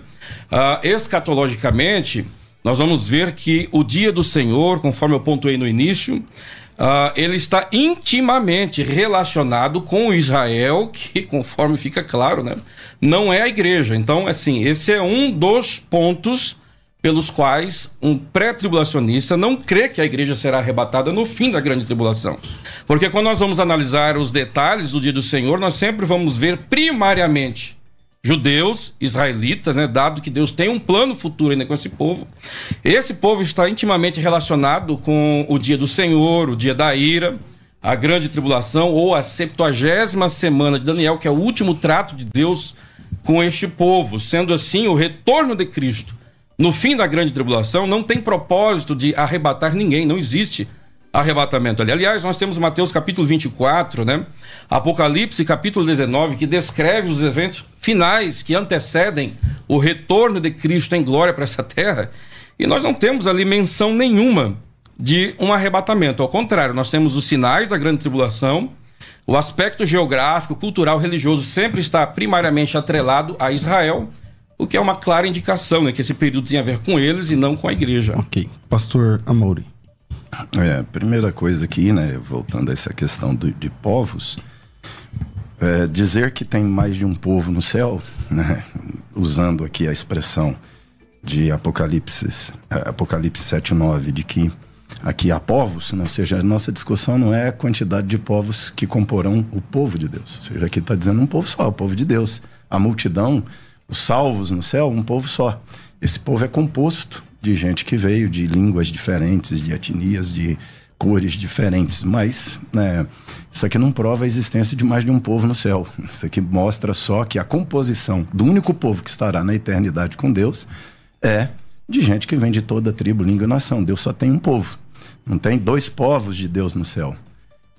Uh, escatologicamente, nós vamos ver que o dia do Senhor, conforme eu pontuei no início, uh, ele está intimamente relacionado com Israel, que, conforme fica claro, né, não é a igreja. Então, assim, esse é um dos pontos pelos quais um pré-tribulacionista não crê que a igreja será arrebatada no fim da grande tribulação. Porque quando nós vamos analisar os detalhes do dia do Senhor, nós sempre vamos ver primariamente judeus, israelitas, né, dado que Deus tem um plano futuro ainda com esse povo. Esse povo está intimamente relacionado com o dia do Senhor, o dia da ira, a grande tribulação ou a septuagésima semana de Daniel, que é o último trato de Deus com este povo. Sendo assim, o retorno de Cristo no fim da grande tribulação não tem propósito de arrebatar ninguém, não existe arrebatamento ali. Aliás, nós temos Mateus capítulo 24, né? Apocalipse capítulo 19, que descreve os eventos finais que antecedem o retorno de Cristo em glória para essa terra. E nós não temos ali menção nenhuma de um arrebatamento. Ao contrário, nós temos os sinais da grande tribulação. O aspecto geográfico, cultural, religioso sempre está primariamente atrelado a Israel, o que é uma clara indicação, né, que esse período tem a ver com eles e não com a igreja. Ok. Pastor Amaury. É, primeira coisa aqui, né, voltando a essa questão do, de povos, é, dizer que tem mais de um povo no céu, *laughs* né, usando aqui a expressão de Apocalipse, é, Apocalipse 7,9, de que aqui há povos, né, ou seja, a nossa discussão não é a quantidade de povos que comporão o povo de Deus, ou seja, aqui está dizendo um povo só, o povo de Deus. A multidão, os salvos no céu, um povo só. Esse povo é composto de gente que veio de línguas diferentes, de etnias, de cores diferentes, mas né, isso aqui não prova a existência de mais de um povo no céu. Isso aqui mostra só que a composição do único povo que estará na eternidade com Deus é de gente que vem de toda tribo, língua e nação. Deus só tem um povo. Não tem dois povos de Deus no céu.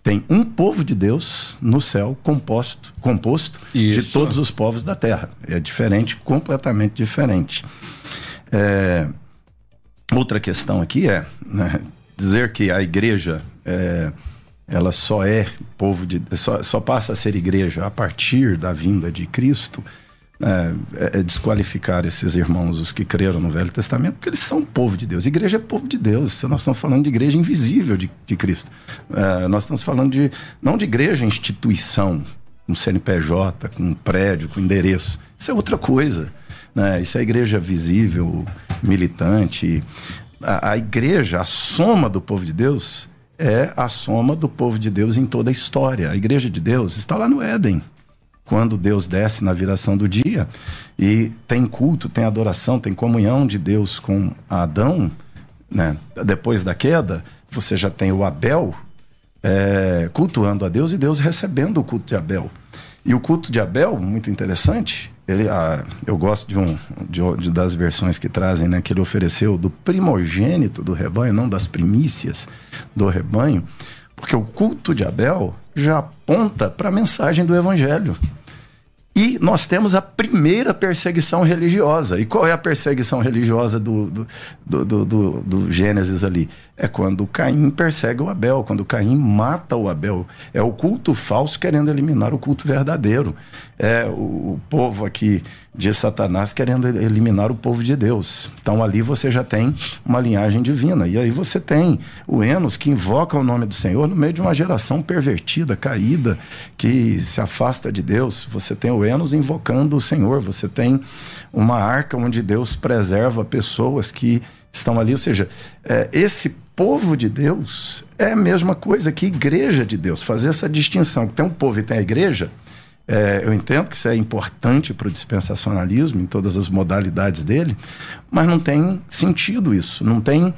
Tem um povo de Deus no céu composto, composto de todos os povos da terra. É diferente, completamente diferente. É, Outra questão aqui é, né, dizer que a igreja é, ela só é povo de só, só passa a ser igreja a partir da vinda de Cristo é, é, desqualificar esses irmãos, os que creram no Velho Testamento, porque eles são povo de Deus. Igreja é povo de Deus. Nós estamos falando de igreja invisível de, de Cristo. É, nós estamos falando de não de igreja instituição, um CNPJ, com prédio, com endereço. Isso é outra coisa. Né? Isso é igreja visível, militante. A, a igreja, a soma do povo de Deus, é a soma do povo de Deus em toda a história. A igreja de Deus está lá no Éden quando Deus desce na viração do dia e tem culto, tem adoração, tem comunhão de Deus com Adão, né? depois da queda, você já tem o Abel é, cultuando a Deus e Deus recebendo o culto de Abel. E o culto de Abel, muito interessante, ele, ah, eu gosto de, um, de, de, das versões que trazem, né, que ele ofereceu do primogênito do rebanho, não das primícias do rebanho, porque o culto de Abel já aponta para a mensagem do evangelho. E nós temos a primeira perseguição religiosa. E qual é a perseguição religiosa do, do, do, do, do Gênesis ali? É quando Caim persegue o Abel, quando Caim mata o Abel. É o culto falso querendo eliminar o culto verdadeiro. É o, o povo aqui de Satanás querendo eliminar o povo de Deus. Então ali você já tem uma linhagem divina. E aí você tem o Enos que invoca o nome do Senhor no meio de uma geração pervertida, caída, que se afasta de Deus. Você tem o Enos invocando o Senhor. Você tem uma arca onde Deus preserva pessoas que estão ali. Ou seja, é, esse povo de Deus é a mesma coisa que igreja de Deus. Fazer essa distinção que tem um povo e tem a igreja é, eu entendo que isso é importante para o dispensacionalismo, em todas as modalidades dele, mas não tem sentido isso, não tem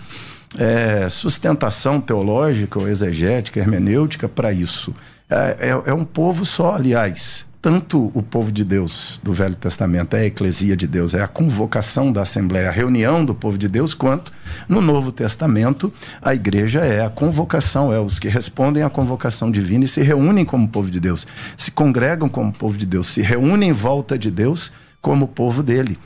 é, sustentação teológica ou exegética, hermenêutica para isso. É, é, é um povo só, aliás tanto o povo de Deus do Velho Testamento é a eclesia de Deus, é a convocação da Assembleia, a reunião do povo de Deus, quanto no Novo Testamento a igreja é a convocação, é os que respondem à convocação divina e se reúnem como povo de Deus, se congregam como povo de Deus, se reúnem em volta de Deus como povo dele.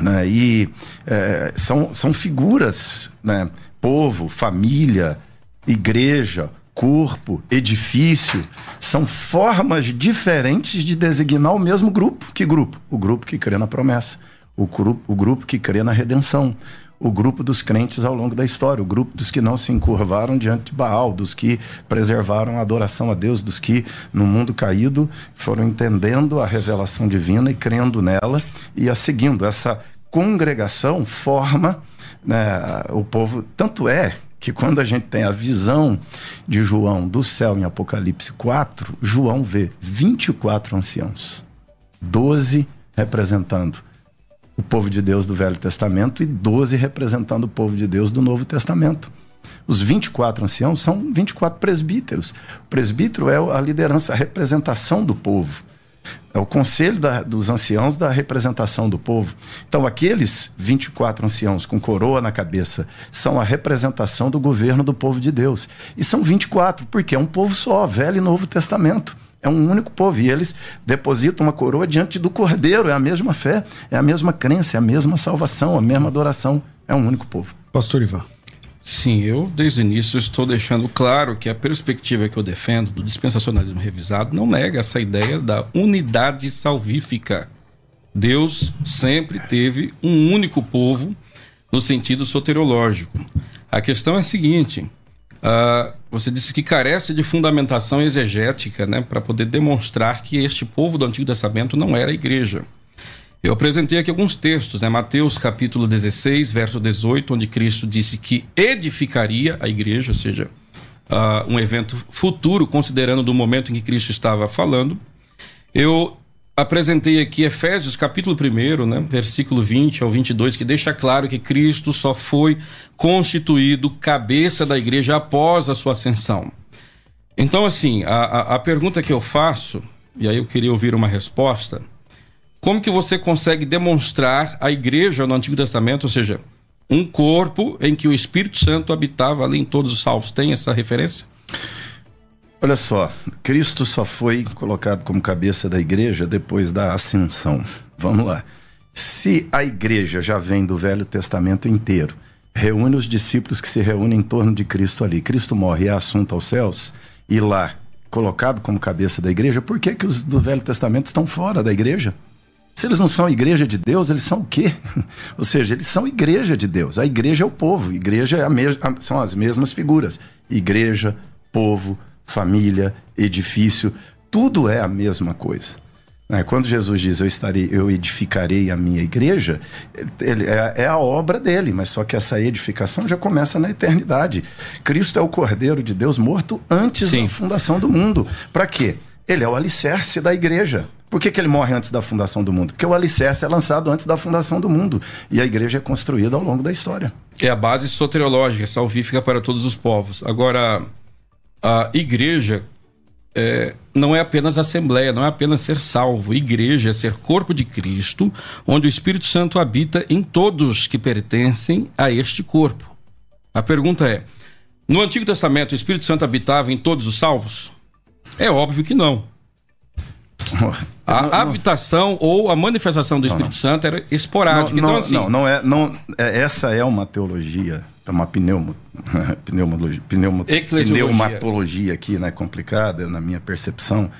Né? E é, são, são figuras, né? povo, família, igreja, corpo, edifício, são formas diferentes de designar o mesmo grupo. Que grupo? O grupo que crê na promessa, o grupo, o grupo que crê na redenção, o grupo dos crentes ao longo da história, o grupo dos que não se encurvaram diante de Baal, dos que preservaram a adoração a Deus, dos que no mundo caído foram entendendo a revelação divina e crendo nela e a seguindo. Essa congregação forma né, o povo. Tanto é que quando a gente tem a visão de João do céu em Apocalipse 4, João vê 24 anciãos, 12 representando o povo de Deus do Velho Testamento e 12 representando o povo de Deus do Novo Testamento. Os 24 anciãos são 24 presbíteros. O presbítero é a liderança, a representação do povo. É o conselho da, dos anciãos da representação do povo. Então, aqueles 24 anciãos com coroa na cabeça são a representação do governo do povo de Deus. E são 24, porque é um povo só, Velho e Novo Testamento. É um único povo. E eles depositam uma coroa diante do Cordeiro. É a mesma fé, é a mesma crença, é a mesma salvação, a mesma adoração. É um único povo. Pastor Ivan. Sim, eu desde o início estou deixando claro que a perspectiva que eu defendo do dispensacionalismo revisado não nega essa ideia da unidade salvífica. Deus sempre teve um único povo no sentido soteriológico. A questão é a seguinte: uh, você disse que carece de fundamentação exegética né, para poder demonstrar que este povo do Antigo Testamento não era a igreja. Eu apresentei aqui alguns textos, né? Mateus capítulo 16, verso 18, onde Cristo disse que edificaria a igreja, ou seja, uh, um evento futuro, considerando do momento em que Cristo estava falando. Eu apresentei aqui Efésios capítulo 1, né? versículo 20 ao 22, que deixa claro que Cristo só foi constituído cabeça da igreja após a sua ascensão. Então, assim, a, a, a pergunta que eu faço, e aí eu queria ouvir uma resposta como que você consegue demonstrar a igreja no Antigo Testamento, ou seja, um corpo em que o Espírito Santo habitava ali em todos os salvos? Tem essa referência? Olha só, Cristo só foi colocado como cabeça da igreja depois da ascensão. Vamos lá. Se a igreja já vem do Velho Testamento inteiro, reúne os discípulos que se reúnem em torno de Cristo ali. Cristo morre e é assunto aos céus, e lá, colocado como cabeça da igreja, por que, que os do Velho Testamento estão fora da igreja? Se eles não são igreja de Deus, eles são o quê? *laughs* Ou seja, eles são igreja de Deus. A igreja é o povo, igreja é são as mesmas figuras. Igreja, povo, família, edifício, tudo é a mesma coisa. Né? Quando Jesus diz eu estarei, eu edificarei a minha igreja, ele, é, é, a obra dele, mas só que essa edificação já começa na eternidade. Cristo é o Cordeiro de Deus morto antes Sim. da fundação do mundo. Para quê? Ele é o alicerce da igreja. Por que, que ele morre antes da fundação do mundo? Porque o alicerce é lançado antes da fundação do mundo. E a igreja é construída ao longo da história. É a base soteriológica, salvífica para todos os povos. Agora, a igreja é, não é apenas assembleia, não é apenas ser salvo. Igreja é ser corpo de Cristo, onde o Espírito Santo habita em todos que pertencem a este corpo. A pergunta é: no Antigo Testamento o Espírito Santo habitava em todos os salvos? É óbvio que não. A habitação ou a manifestação do Espírito Santo era esporádica. Não, então, não, assim, não, não é, não, é, essa é uma teologia, é uma pneumo, *laughs* pneumologia, pneumo, pneumatologia aqui, né, complicada, na minha percepção.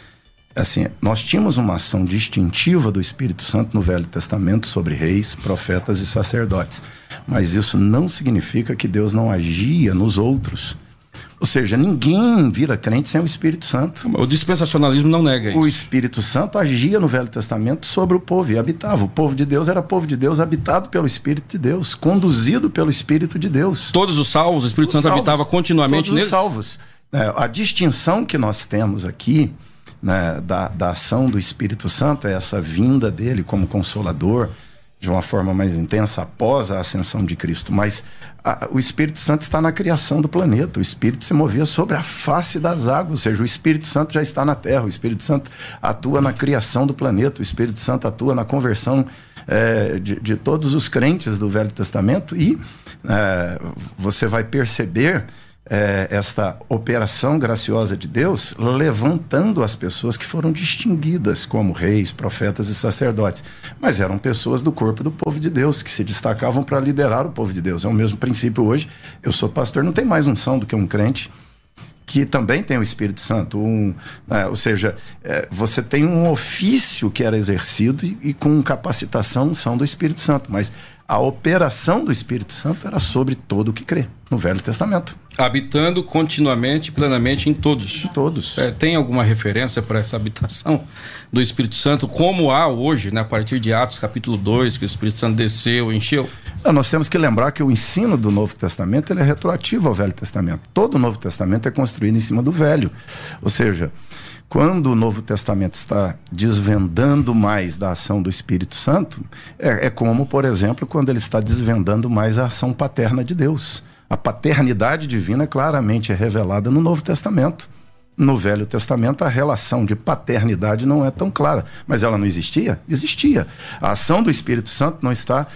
Assim, nós tínhamos uma ação distintiva do Espírito Santo no Velho Testamento sobre reis, profetas e sacerdotes. Mas isso não significa que Deus não agia nos outros. Ou seja, ninguém vira crente sem o Espírito Santo. O dispensacionalismo não nega isso. O Espírito Santo agia no Velho Testamento sobre o povo e habitava. O povo de Deus era povo de Deus, habitado pelo Espírito de Deus, conduzido pelo Espírito de Deus. Todos os salvos, o Espírito os Santo salvos, habitava continuamente todos neles? Os salvos. É, a distinção que nós temos aqui né, da, da ação do Espírito Santo é essa vinda dele como consolador de uma forma mais intensa após a ascensão de Cristo, mas a, o Espírito Santo está na criação do planeta. O Espírito se movia sobre a face das águas, ou seja, o Espírito Santo já está na Terra. O Espírito Santo atua na criação do planeta. O Espírito Santo atua na conversão é, de, de, todos os crentes do Velho Testamento e é, você vai perceber é, esta operação graciosa de Deus levantando as pessoas que foram distinguidas como reis, profetas e sacerdotes. Mas eram pessoas do corpo do povo de Deus, que se destacavam para liderar o povo de Deus. É o mesmo princípio hoje. Eu sou pastor, não tem mais unção do que um crente que também tem o Espírito Santo. Um, é, ou seja, é, você tem um ofício que era exercido e, e com capacitação são do Espírito Santo, mas a operação do Espírito Santo era sobre todo o que crê no Velho Testamento. Habitando continuamente, plenamente em todos. Em todos. É, tem alguma referência para essa habitação do Espírito Santo, como há hoje, né, a partir de Atos capítulo 2, que o Espírito Santo desceu, encheu? Nós temos que lembrar que o ensino do Novo Testamento ele é retroativo ao Velho Testamento. Todo o Novo Testamento é construído em cima do Velho. Ou seja, quando o Novo Testamento está desvendando mais da ação do Espírito Santo, é, é, como, por exemplo, quando ele está desvendando mais a ação paterna de Deus. A paternidade divina claramente é revelada no Novo Testamento. No Velho Testamento, a relação de paternidade não é tão clara. Mas ela não existia? Existia. A ação do Espírito Santo não está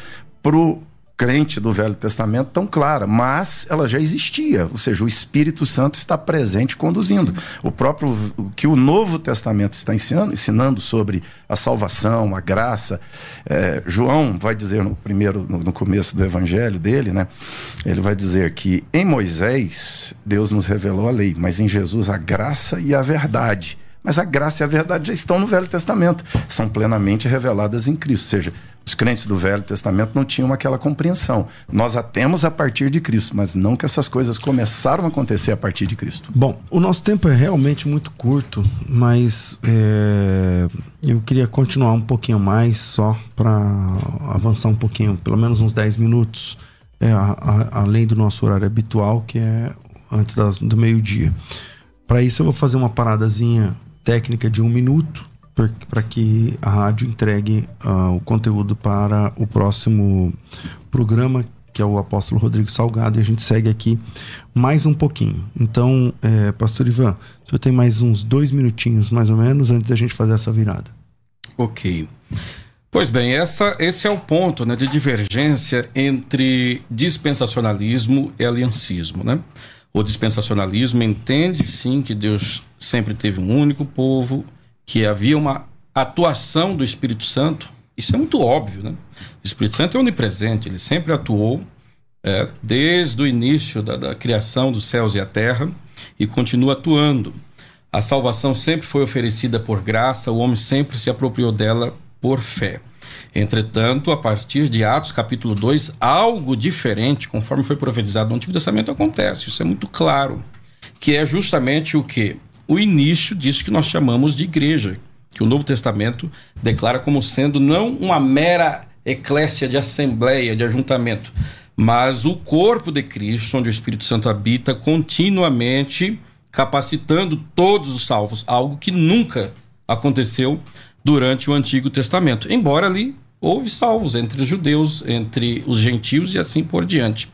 pro crente do Velho Testamento tão clara, mas ela já existia, ou seja, o Espírito Santo está presente conduzindo. Sim. O próprio o que o Novo Testamento está ensinando, ensinando sobre a salvação, a graça. É, João vai dizer no primeiro, no, no, começo do Evangelho dele, né? Ele vai dizer que em Moisés Deus nos revelou a lei, mas em Jesus a graça e a verdade. Mas a graça e a verdade já estão no Velho Testamento, são plenamente reveladas em Cristo. Ou seja, os crentes do Velho Testamento não tinham aquela compreensão. Nós a temos a partir de Cristo, mas não que essas coisas começaram a acontecer a partir de Cristo. Bom, o nosso tempo é realmente muito curto, mas é, eu queria continuar um pouquinho mais só para avançar um pouquinho, pelo menos uns 10 minutos, é, a, a, além do nosso horário habitual, que é antes das, do meio-dia. Para isso, eu vou fazer uma paradazinha técnica de um minuto para que a rádio entregue uh, o conteúdo para o próximo programa, que é o Apóstolo Rodrigo Salgado, e a gente segue aqui mais um pouquinho. Então, é, Pastor Ivan, o senhor tem mais uns dois minutinhos, mais ou menos, antes da gente fazer essa virada. Ok. Pois bem, essa, esse é o ponto né, de divergência entre dispensacionalismo e aliancismo. Né? O dispensacionalismo entende, sim, que Deus sempre teve um único povo, que havia uma atuação do Espírito Santo. Isso é muito óbvio, né? O Espírito Santo é onipresente, ele sempre atuou é, desde o início da, da criação dos céus e a terra e continua atuando. A salvação sempre foi oferecida por graça, o homem sempre se apropriou dela por fé. Entretanto, a partir de Atos capítulo 2, algo diferente, conforme foi profetizado no Antigo Testamento, acontece. Isso é muito claro. Que é justamente o que? O início disso que nós chamamos de igreja, que o Novo Testamento declara como sendo não uma mera eclésia de assembleia, de ajuntamento, mas o corpo de Cristo, onde o Espírito Santo habita continuamente, capacitando todos os salvos, algo que nunca aconteceu durante o Antigo Testamento, embora ali houve salvos entre os judeus, entre os gentios e assim por diante.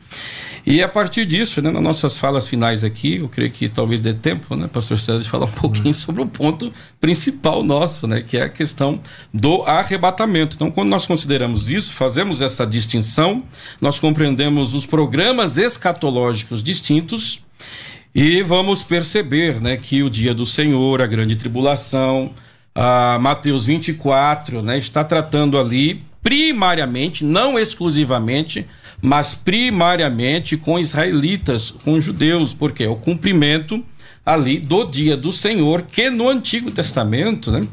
E a partir disso, né, nas nossas falas finais aqui, eu creio que talvez dê tempo, né, pastor César, de falar um pouquinho uhum. sobre o ponto principal nosso, né, que é a questão do arrebatamento. Então, quando nós consideramos isso, fazemos essa distinção, nós compreendemos os programas escatológicos distintos e vamos perceber, né, que o dia do Senhor, a grande tribulação, a Mateus 24, né, está tratando ali primariamente, não exclusivamente, mas primariamente com israelitas, com judeus, porque é o cumprimento ali do dia do Senhor, que no Antigo Testamento, né,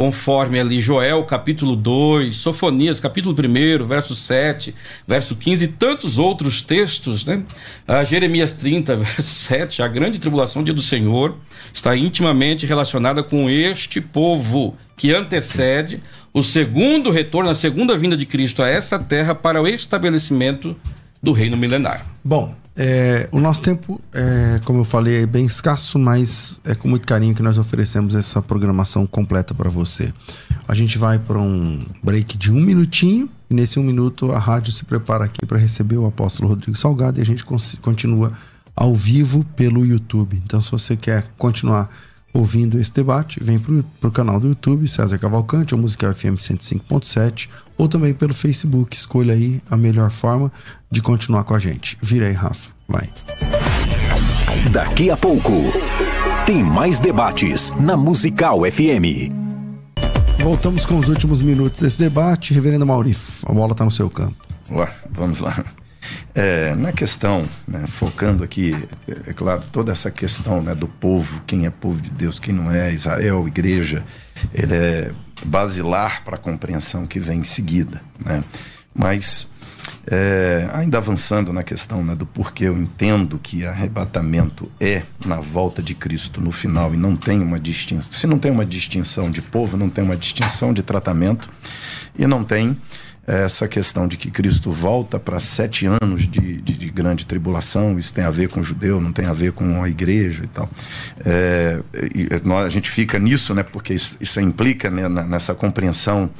conforme ali Joel capítulo 2, Sofonias capítulo 1, verso 7, verso 15 e tantos outros textos, né? Ah, Jeremias 30, *laughs* verso 7, a grande tribulação dia do Senhor está intimamente relacionada com este povo que antecede o segundo retorno, a segunda vinda de Cristo a essa terra para o estabelecimento do reino milenar. Bom, é, o nosso tempo, é, como eu falei, é bem escasso, mas é com muito carinho que nós oferecemos essa programação completa para você. A gente vai para um break de um minutinho e nesse um minuto a rádio se prepara aqui para receber o apóstolo Rodrigo Salgado e a gente continua ao vivo pelo YouTube. Então, se você quer continuar ouvindo esse debate, vem para o canal do YouTube, César Cavalcante, ou Musical FM 105.7, ou também pelo Facebook. Escolha aí a melhor forma de continuar com a gente. Vira aí, Rafa. Vai. Daqui a pouco, tem mais debates na Musical FM. Voltamos com os últimos minutos desse debate. Reverendo Maurif, a bola está no seu campo. Ué, vamos lá. É, na questão, né, focando aqui, é, é, claro, toda essa questão né, do povo, quem é povo de Deus, quem não é, Israel, igreja, ele é basilar para a compreensão que vem em seguida. Né? Mas, é, ainda avançando na questão né, do porquê eu entendo que arrebatamento é na volta de Cristo no final e não tem uma distinção. Se não tem uma distinção de povo, não tem uma distinção de tratamento e não tem essa questão de que Cristo volta para sete anos de, de, de, grande tribulação, isso tem a ver com o judeu, não tem a ver com a igreja e tal. É, e nós, a gente fica nisso, né, porque isso, isso implica né, nessa compreensão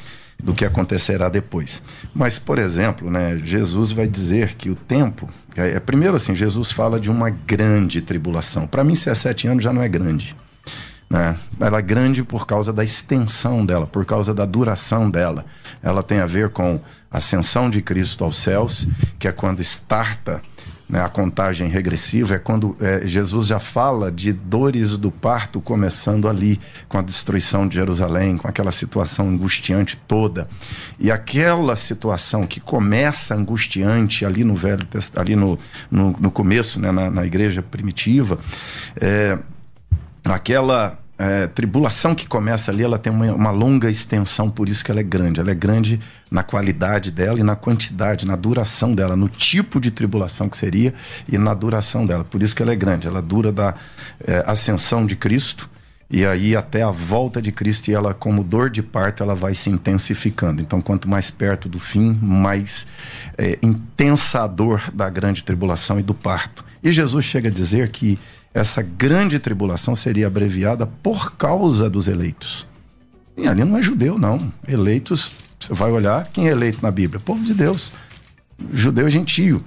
do que acontecerá depois. Mas, por exemplo, né, Jesus vai dizer que o tempo. É, primeiro, assim, Jesus fala de uma grande tribulação. Para mim, se é sete anos, já não é grande. Né? Ela é grande por causa da extensão dela, por causa da duração dela. Ela tem a ver com a ascensão de Cristo aos céus, que é quando starta né, a contagem regressiva, é quando é, Jesus já fala de dores do parto começando ali, com a destruição de Jerusalém, com aquela situação angustiante toda. E aquela situação que começa angustiante ali no Velho ali no, no, no começo, né, na, na igreja primitiva, é, aquela é, tribulação que começa ali, ela tem uma, uma, longa extensão, por isso que ela é grande. Ela é grande na qualidade dela e na quantidade, na duração dela, no tipo de tribulação que seria e na duração dela. Por isso que ela é grande. Ela dura da é, ascensão de Cristo e aí até a volta de Cristo e ela, como dor de parto, ela vai se intensificando. Então, quanto mais perto do fim, mais é, intensa a dor da grande tribulação e do parto. E Jesus chega a dizer que essa grande tribulação seria abreviada por causa dos eleitos. E ali não é judeu, não. Eleitos, você vai olhar, quem é eleito na Bíblia? Povo de Deus. Judeu e gentio.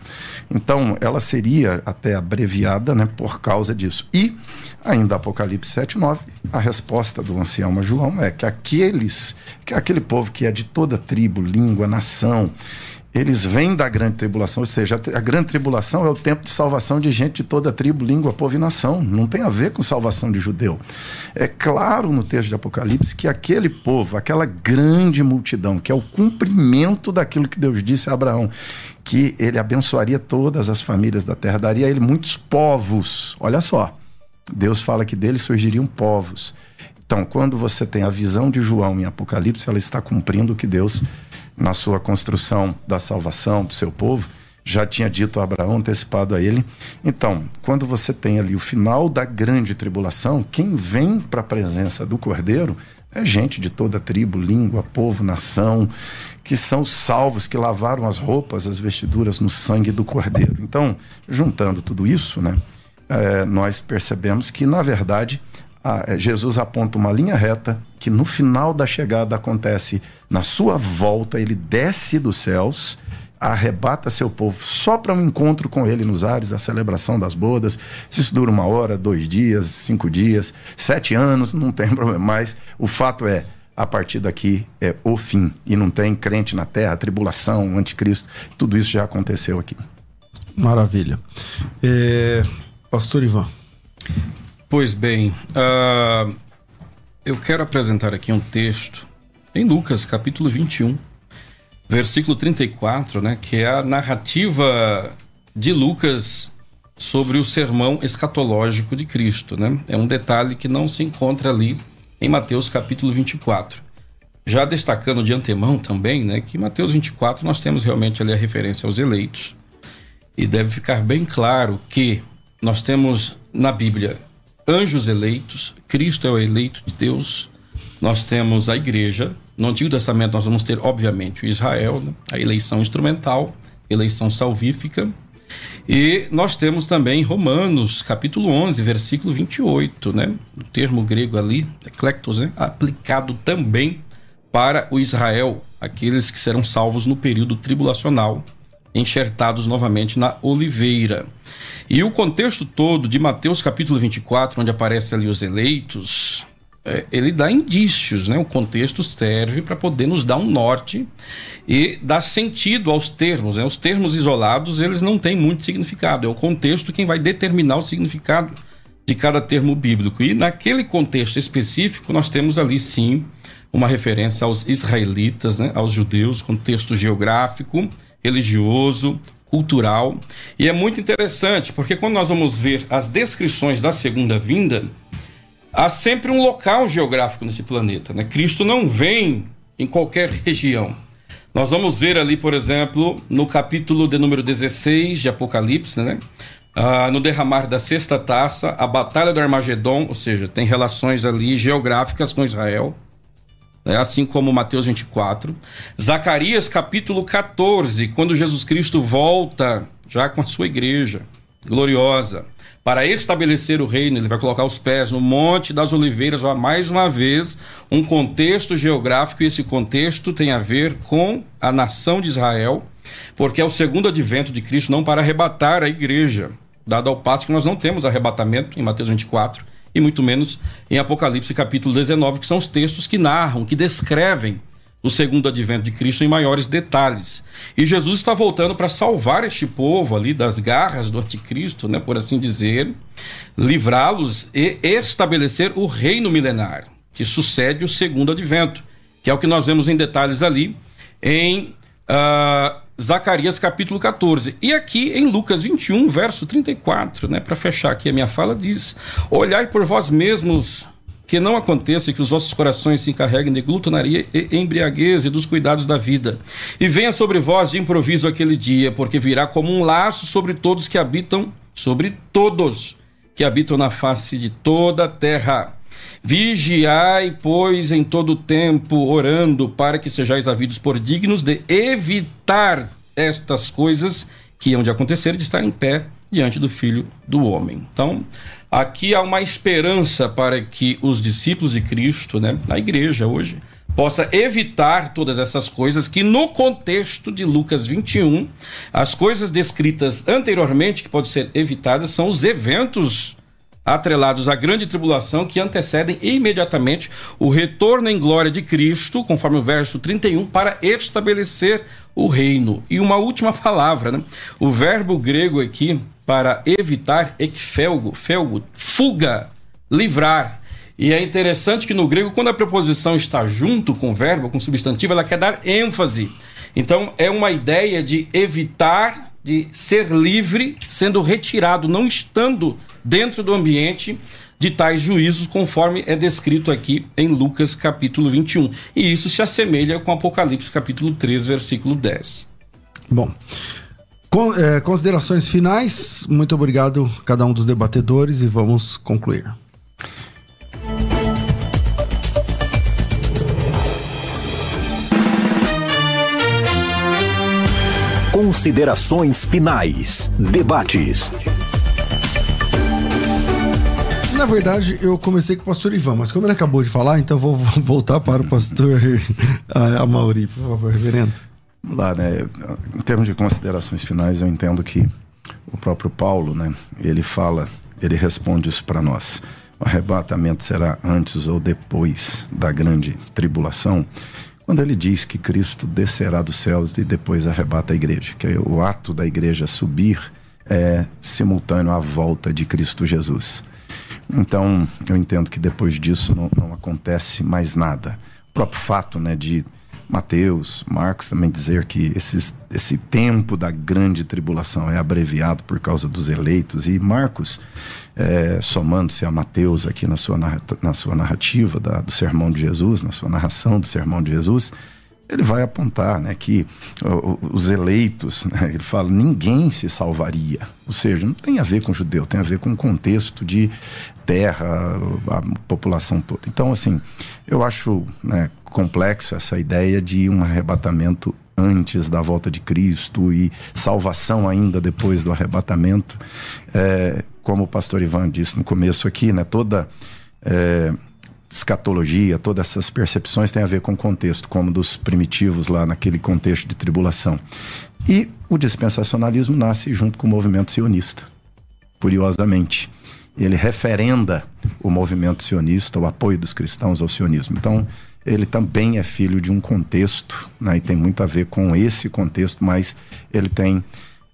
Então, ela seria até abreviada né, por causa disso. E, ainda Apocalipse 7, 9, a resposta do ancião João é que aqueles, que aquele povo que é de toda tribo, língua, nação, eles vêm da grande tribulação, ou seja, a grande tribulação é o tempo de salvação de gente de toda tribo, língua, povo e nação. Não tem a ver com salvação de judeu. É claro no texto de Apocalipse que aquele povo, aquela grande multidão, que é o cumprimento daquilo que Deus disse a Abraão, que ele abençoaria todas as famílias da terra, daria a ele muitos povos. Olha só, Deus fala que dele surgiriam povos. Então, quando você tem a visão de João em Apocalipse, ela está cumprindo o que Deus na sua construção da salvação do seu povo, já tinha dito a Abraão, antecipado a ele. Então, quando você tem ali o final da grande tribulação, quem vem para a presença do Cordeiro é gente de toda tribo, língua, povo, nação, que são salvos, que lavaram as roupas, as vestiduras no sangue do Cordeiro. Então, juntando tudo isso, né, é, nós percebemos que, na verdade, a, Jesus aponta uma linha reta que no final da chegada acontece na sua volta, ele desce dos céus, arrebata seu povo só para um encontro com ele nos ares, a celebração das bodas. Se isso dura uma hora, dois dias, cinco dias, sete anos, não tem *laughs* problema. Mas o fato é, a partir daqui é o fim. E não tem crente na terra, tribulação, anticristo, tudo isso já aconteceu aqui. Maravilha. É, Pastor Ivan. Pois bem, uh, eu quero apresentar aqui um texto em Lucas, capítulo 21, versículo 34, né, que é a narrativa de Lucas sobre o sermão escatológico de Cristo, né? É um detalhe que não se encontra ali em Mateus capítulo 24. Já destacando de antemão também, né, que Mateus 24 nós temos realmente ali a referência aos eleitos. E deve ficar bem claro que nós temos na Bíblia anjos eleitos, Cristo é o eleito de Deus, nós temos a igreja. No Antigo Testamento nós vamos ter, obviamente, o Israel, né? a eleição instrumental, eleição salvífica. E nós temos também Romanos, capítulo 11, versículo 28, né? O termo grego ali, eclectos, né? aplicado também para o Israel, aqueles que serão salvos no período tribulacional, enxertados novamente na oliveira. E o contexto todo de Mateus capítulo 24, onde aparece ali os eleitos, é, ele dá indícios, né? O contexto serve para poder nos dar um norte e dar sentido aos termos. Né? Os termos isolados, eles não têm muito significado. É o contexto quem vai determinar o significado de cada termo bíblico. E naquele contexto específico, nós temos ali sim uma referência aos israelitas, né? aos judeus, contexto geográfico, religioso, cultural. E é muito interessante, porque quando nós vamos ver as descrições da segunda vinda, há sempre um local geográfico nesse planeta. Né? Cristo não vem em qualquer região. Nós vamos ver ali, por exemplo, no capítulo de número 16 de Apocalipse, né? Ah, no derramar da sexta taça, a batalha do Armagedon, ou seja, tem relações ali geográficas com Israel né? assim como Mateus 24. Zacarias capítulo 14, quando Jesus Cristo volta já com a sua igreja gloriosa para estabelecer o reino, ele vai colocar os pés no Monte das Oliveiras, mais uma vez, um contexto geográfico, e esse contexto tem a ver com a nação de Israel, porque é o segundo advento de Cristo, não para arrebatar a igreja, dado ao passo que nós não temos arrebatamento em Mateus 24, e muito menos em Apocalipse capítulo 19, que são os textos que narram, que descrevem o segundo advento de Cristo em maiores detalhes. E Jesus está voltando para salvar este povo ali das garras do anticristo, né, por assim dizer, livrá-los e estabelecer o reino milenar, que sucede o segundo advento, que é o que nós vemos em detalhes ali em uh, Zacarias capítulo 14. E aqui em Lucas 21, verso 34, né, para fechar aqui a minha fala, diz: Olhai por vós mesmos que não aconteça que os vossos corações se encarreguem de glutonaria e embriaguez e dos cuidados da vida. E venha sobre vós de improviso aquele dia, porque virá como um laço sobre todos que habitam, sobre todos que habitam na face de toda a terra. Vigiai, pois, em todo tempo, orando, para que sejais havidos por dignos de evitar estas coisas que hão de acontecer, de estar em pé diante do Filho do Homem. Então, aqui há uma esperança para que os discípulos de Cristo, né, a igreja hoje, possa evitar todas essas coisas que no contexto de Lucas 21, as coisas descritas anteriormente que podem ser evitadas são os eventos atrelados à grande tribulação que antecedem imediatamente o retorno em glória de Cristo, conforme o verso 31, para estabelecer o reino. E uma última palavra, né? O verbo grego aqui para evitar, ekfelgo, felgo, fuga, livrar. E é interessante que no grego, quando a preposição está junto com o verbo, com o substantivo, ela quer dar ênfase. Então, é uma ideia de evitar de ser livre, sendo retirado, não estando dentro do ambiente de tais juízos, conforme é descrito aqui em Lucas capítulo 21. E isso se assemelha com Apocalipse capítulo 3, versículo 10. Bom, con é, considerações finais. Muito obrigado a cada um dos debatedores e vamos concluir. Considerações finais. Debates. Na verdade, eu comecei com o pastor Ivan, mas como ele acabou de falar, então vou voltar para o pastor *laughs* Amauri, por favor, reverendo. Vamos lá, né? Em termos de considerações finais, eu entendo que o próprio Paulo, né? Ele fala, ele responde isso para nós. O arrebatamento será antes ou depois da grande tribulação quando ele diz que Cristo descerá dos céus e depois arrebata a igreja, que o ato da igreja subir é simultâneo à volta de Cristo Jesus. Então, eu entendo que depois disso não, não acontece mais nada. O próprio fato né, de Mateus, Marcos também dizer que esses, esse tempo da grande tribulação é abreviado por causa dos eleitos, e Marcos, é, somando-se a Mateus aqui na sua, na sua narrativa da, do sermão de Jesus, na sua narração do sermão de Jesus, ele vai apontar né, que os eleitos, né, ele fala, ninguém se salvaria. Ou seja, não tem a ver com judeu, tem a ver com o contexto de terra, a população toda. Então, assim, eu acho né, complexo essa ideia de um arrebatamento antes da volta de Cristo e salvação ainda depois do arrebatamento. É, como o pastor Ivan disse no começo aqui, né, toda é, escatologia, todas essas percepções têm a ver com o contexto, como dos primitivos lá naquele contexto de tribulação. E o dispensacionalismo nasce junto com o movimento sionista, curiosamente. Ele referenda o movimento sionista, o apoio dos cristãos ao sionismo. Então, ele também é filho de um contexto, né, e tem muito a ver com esse contexto, mas ele tem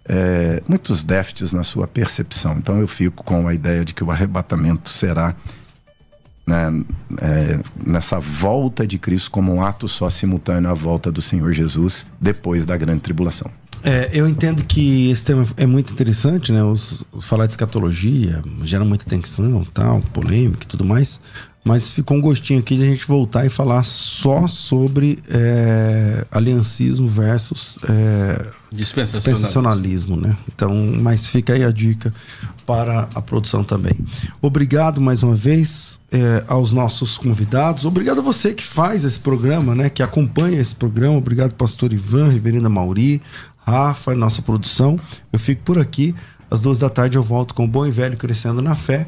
é, muitos déficits na sua percepção. Então eu fico com a ideia de que o arrebatamento será né, é, nessa volta de Cristo como um ato só simultâneo à volta do Senhor Jesus depois da grande tribulação. É, eu entendo que esse tema é muito interessante, né? Os, os falar de escatologia gera muita tensão, tal, polêmica e tudo mais. Mas ficou um gostinho aqui de a gente voltar e falar só sobre é, aliancismo versus é, dispensacionalismo. dispensacionalismo, né? Então, mas fica aí a dica para a produção também. Obrigado mais uma vez é, aos nossos convidados. Obrigado a você que faz esse programa, né? Que acompanha esse programa. Obrigado, Pastor Ivan, Reverenda Mauri, Rafa, nossa produção. Eu fico por aqui. Às duas da tarde eu volto com o Bom e Velho Crescendo na Fé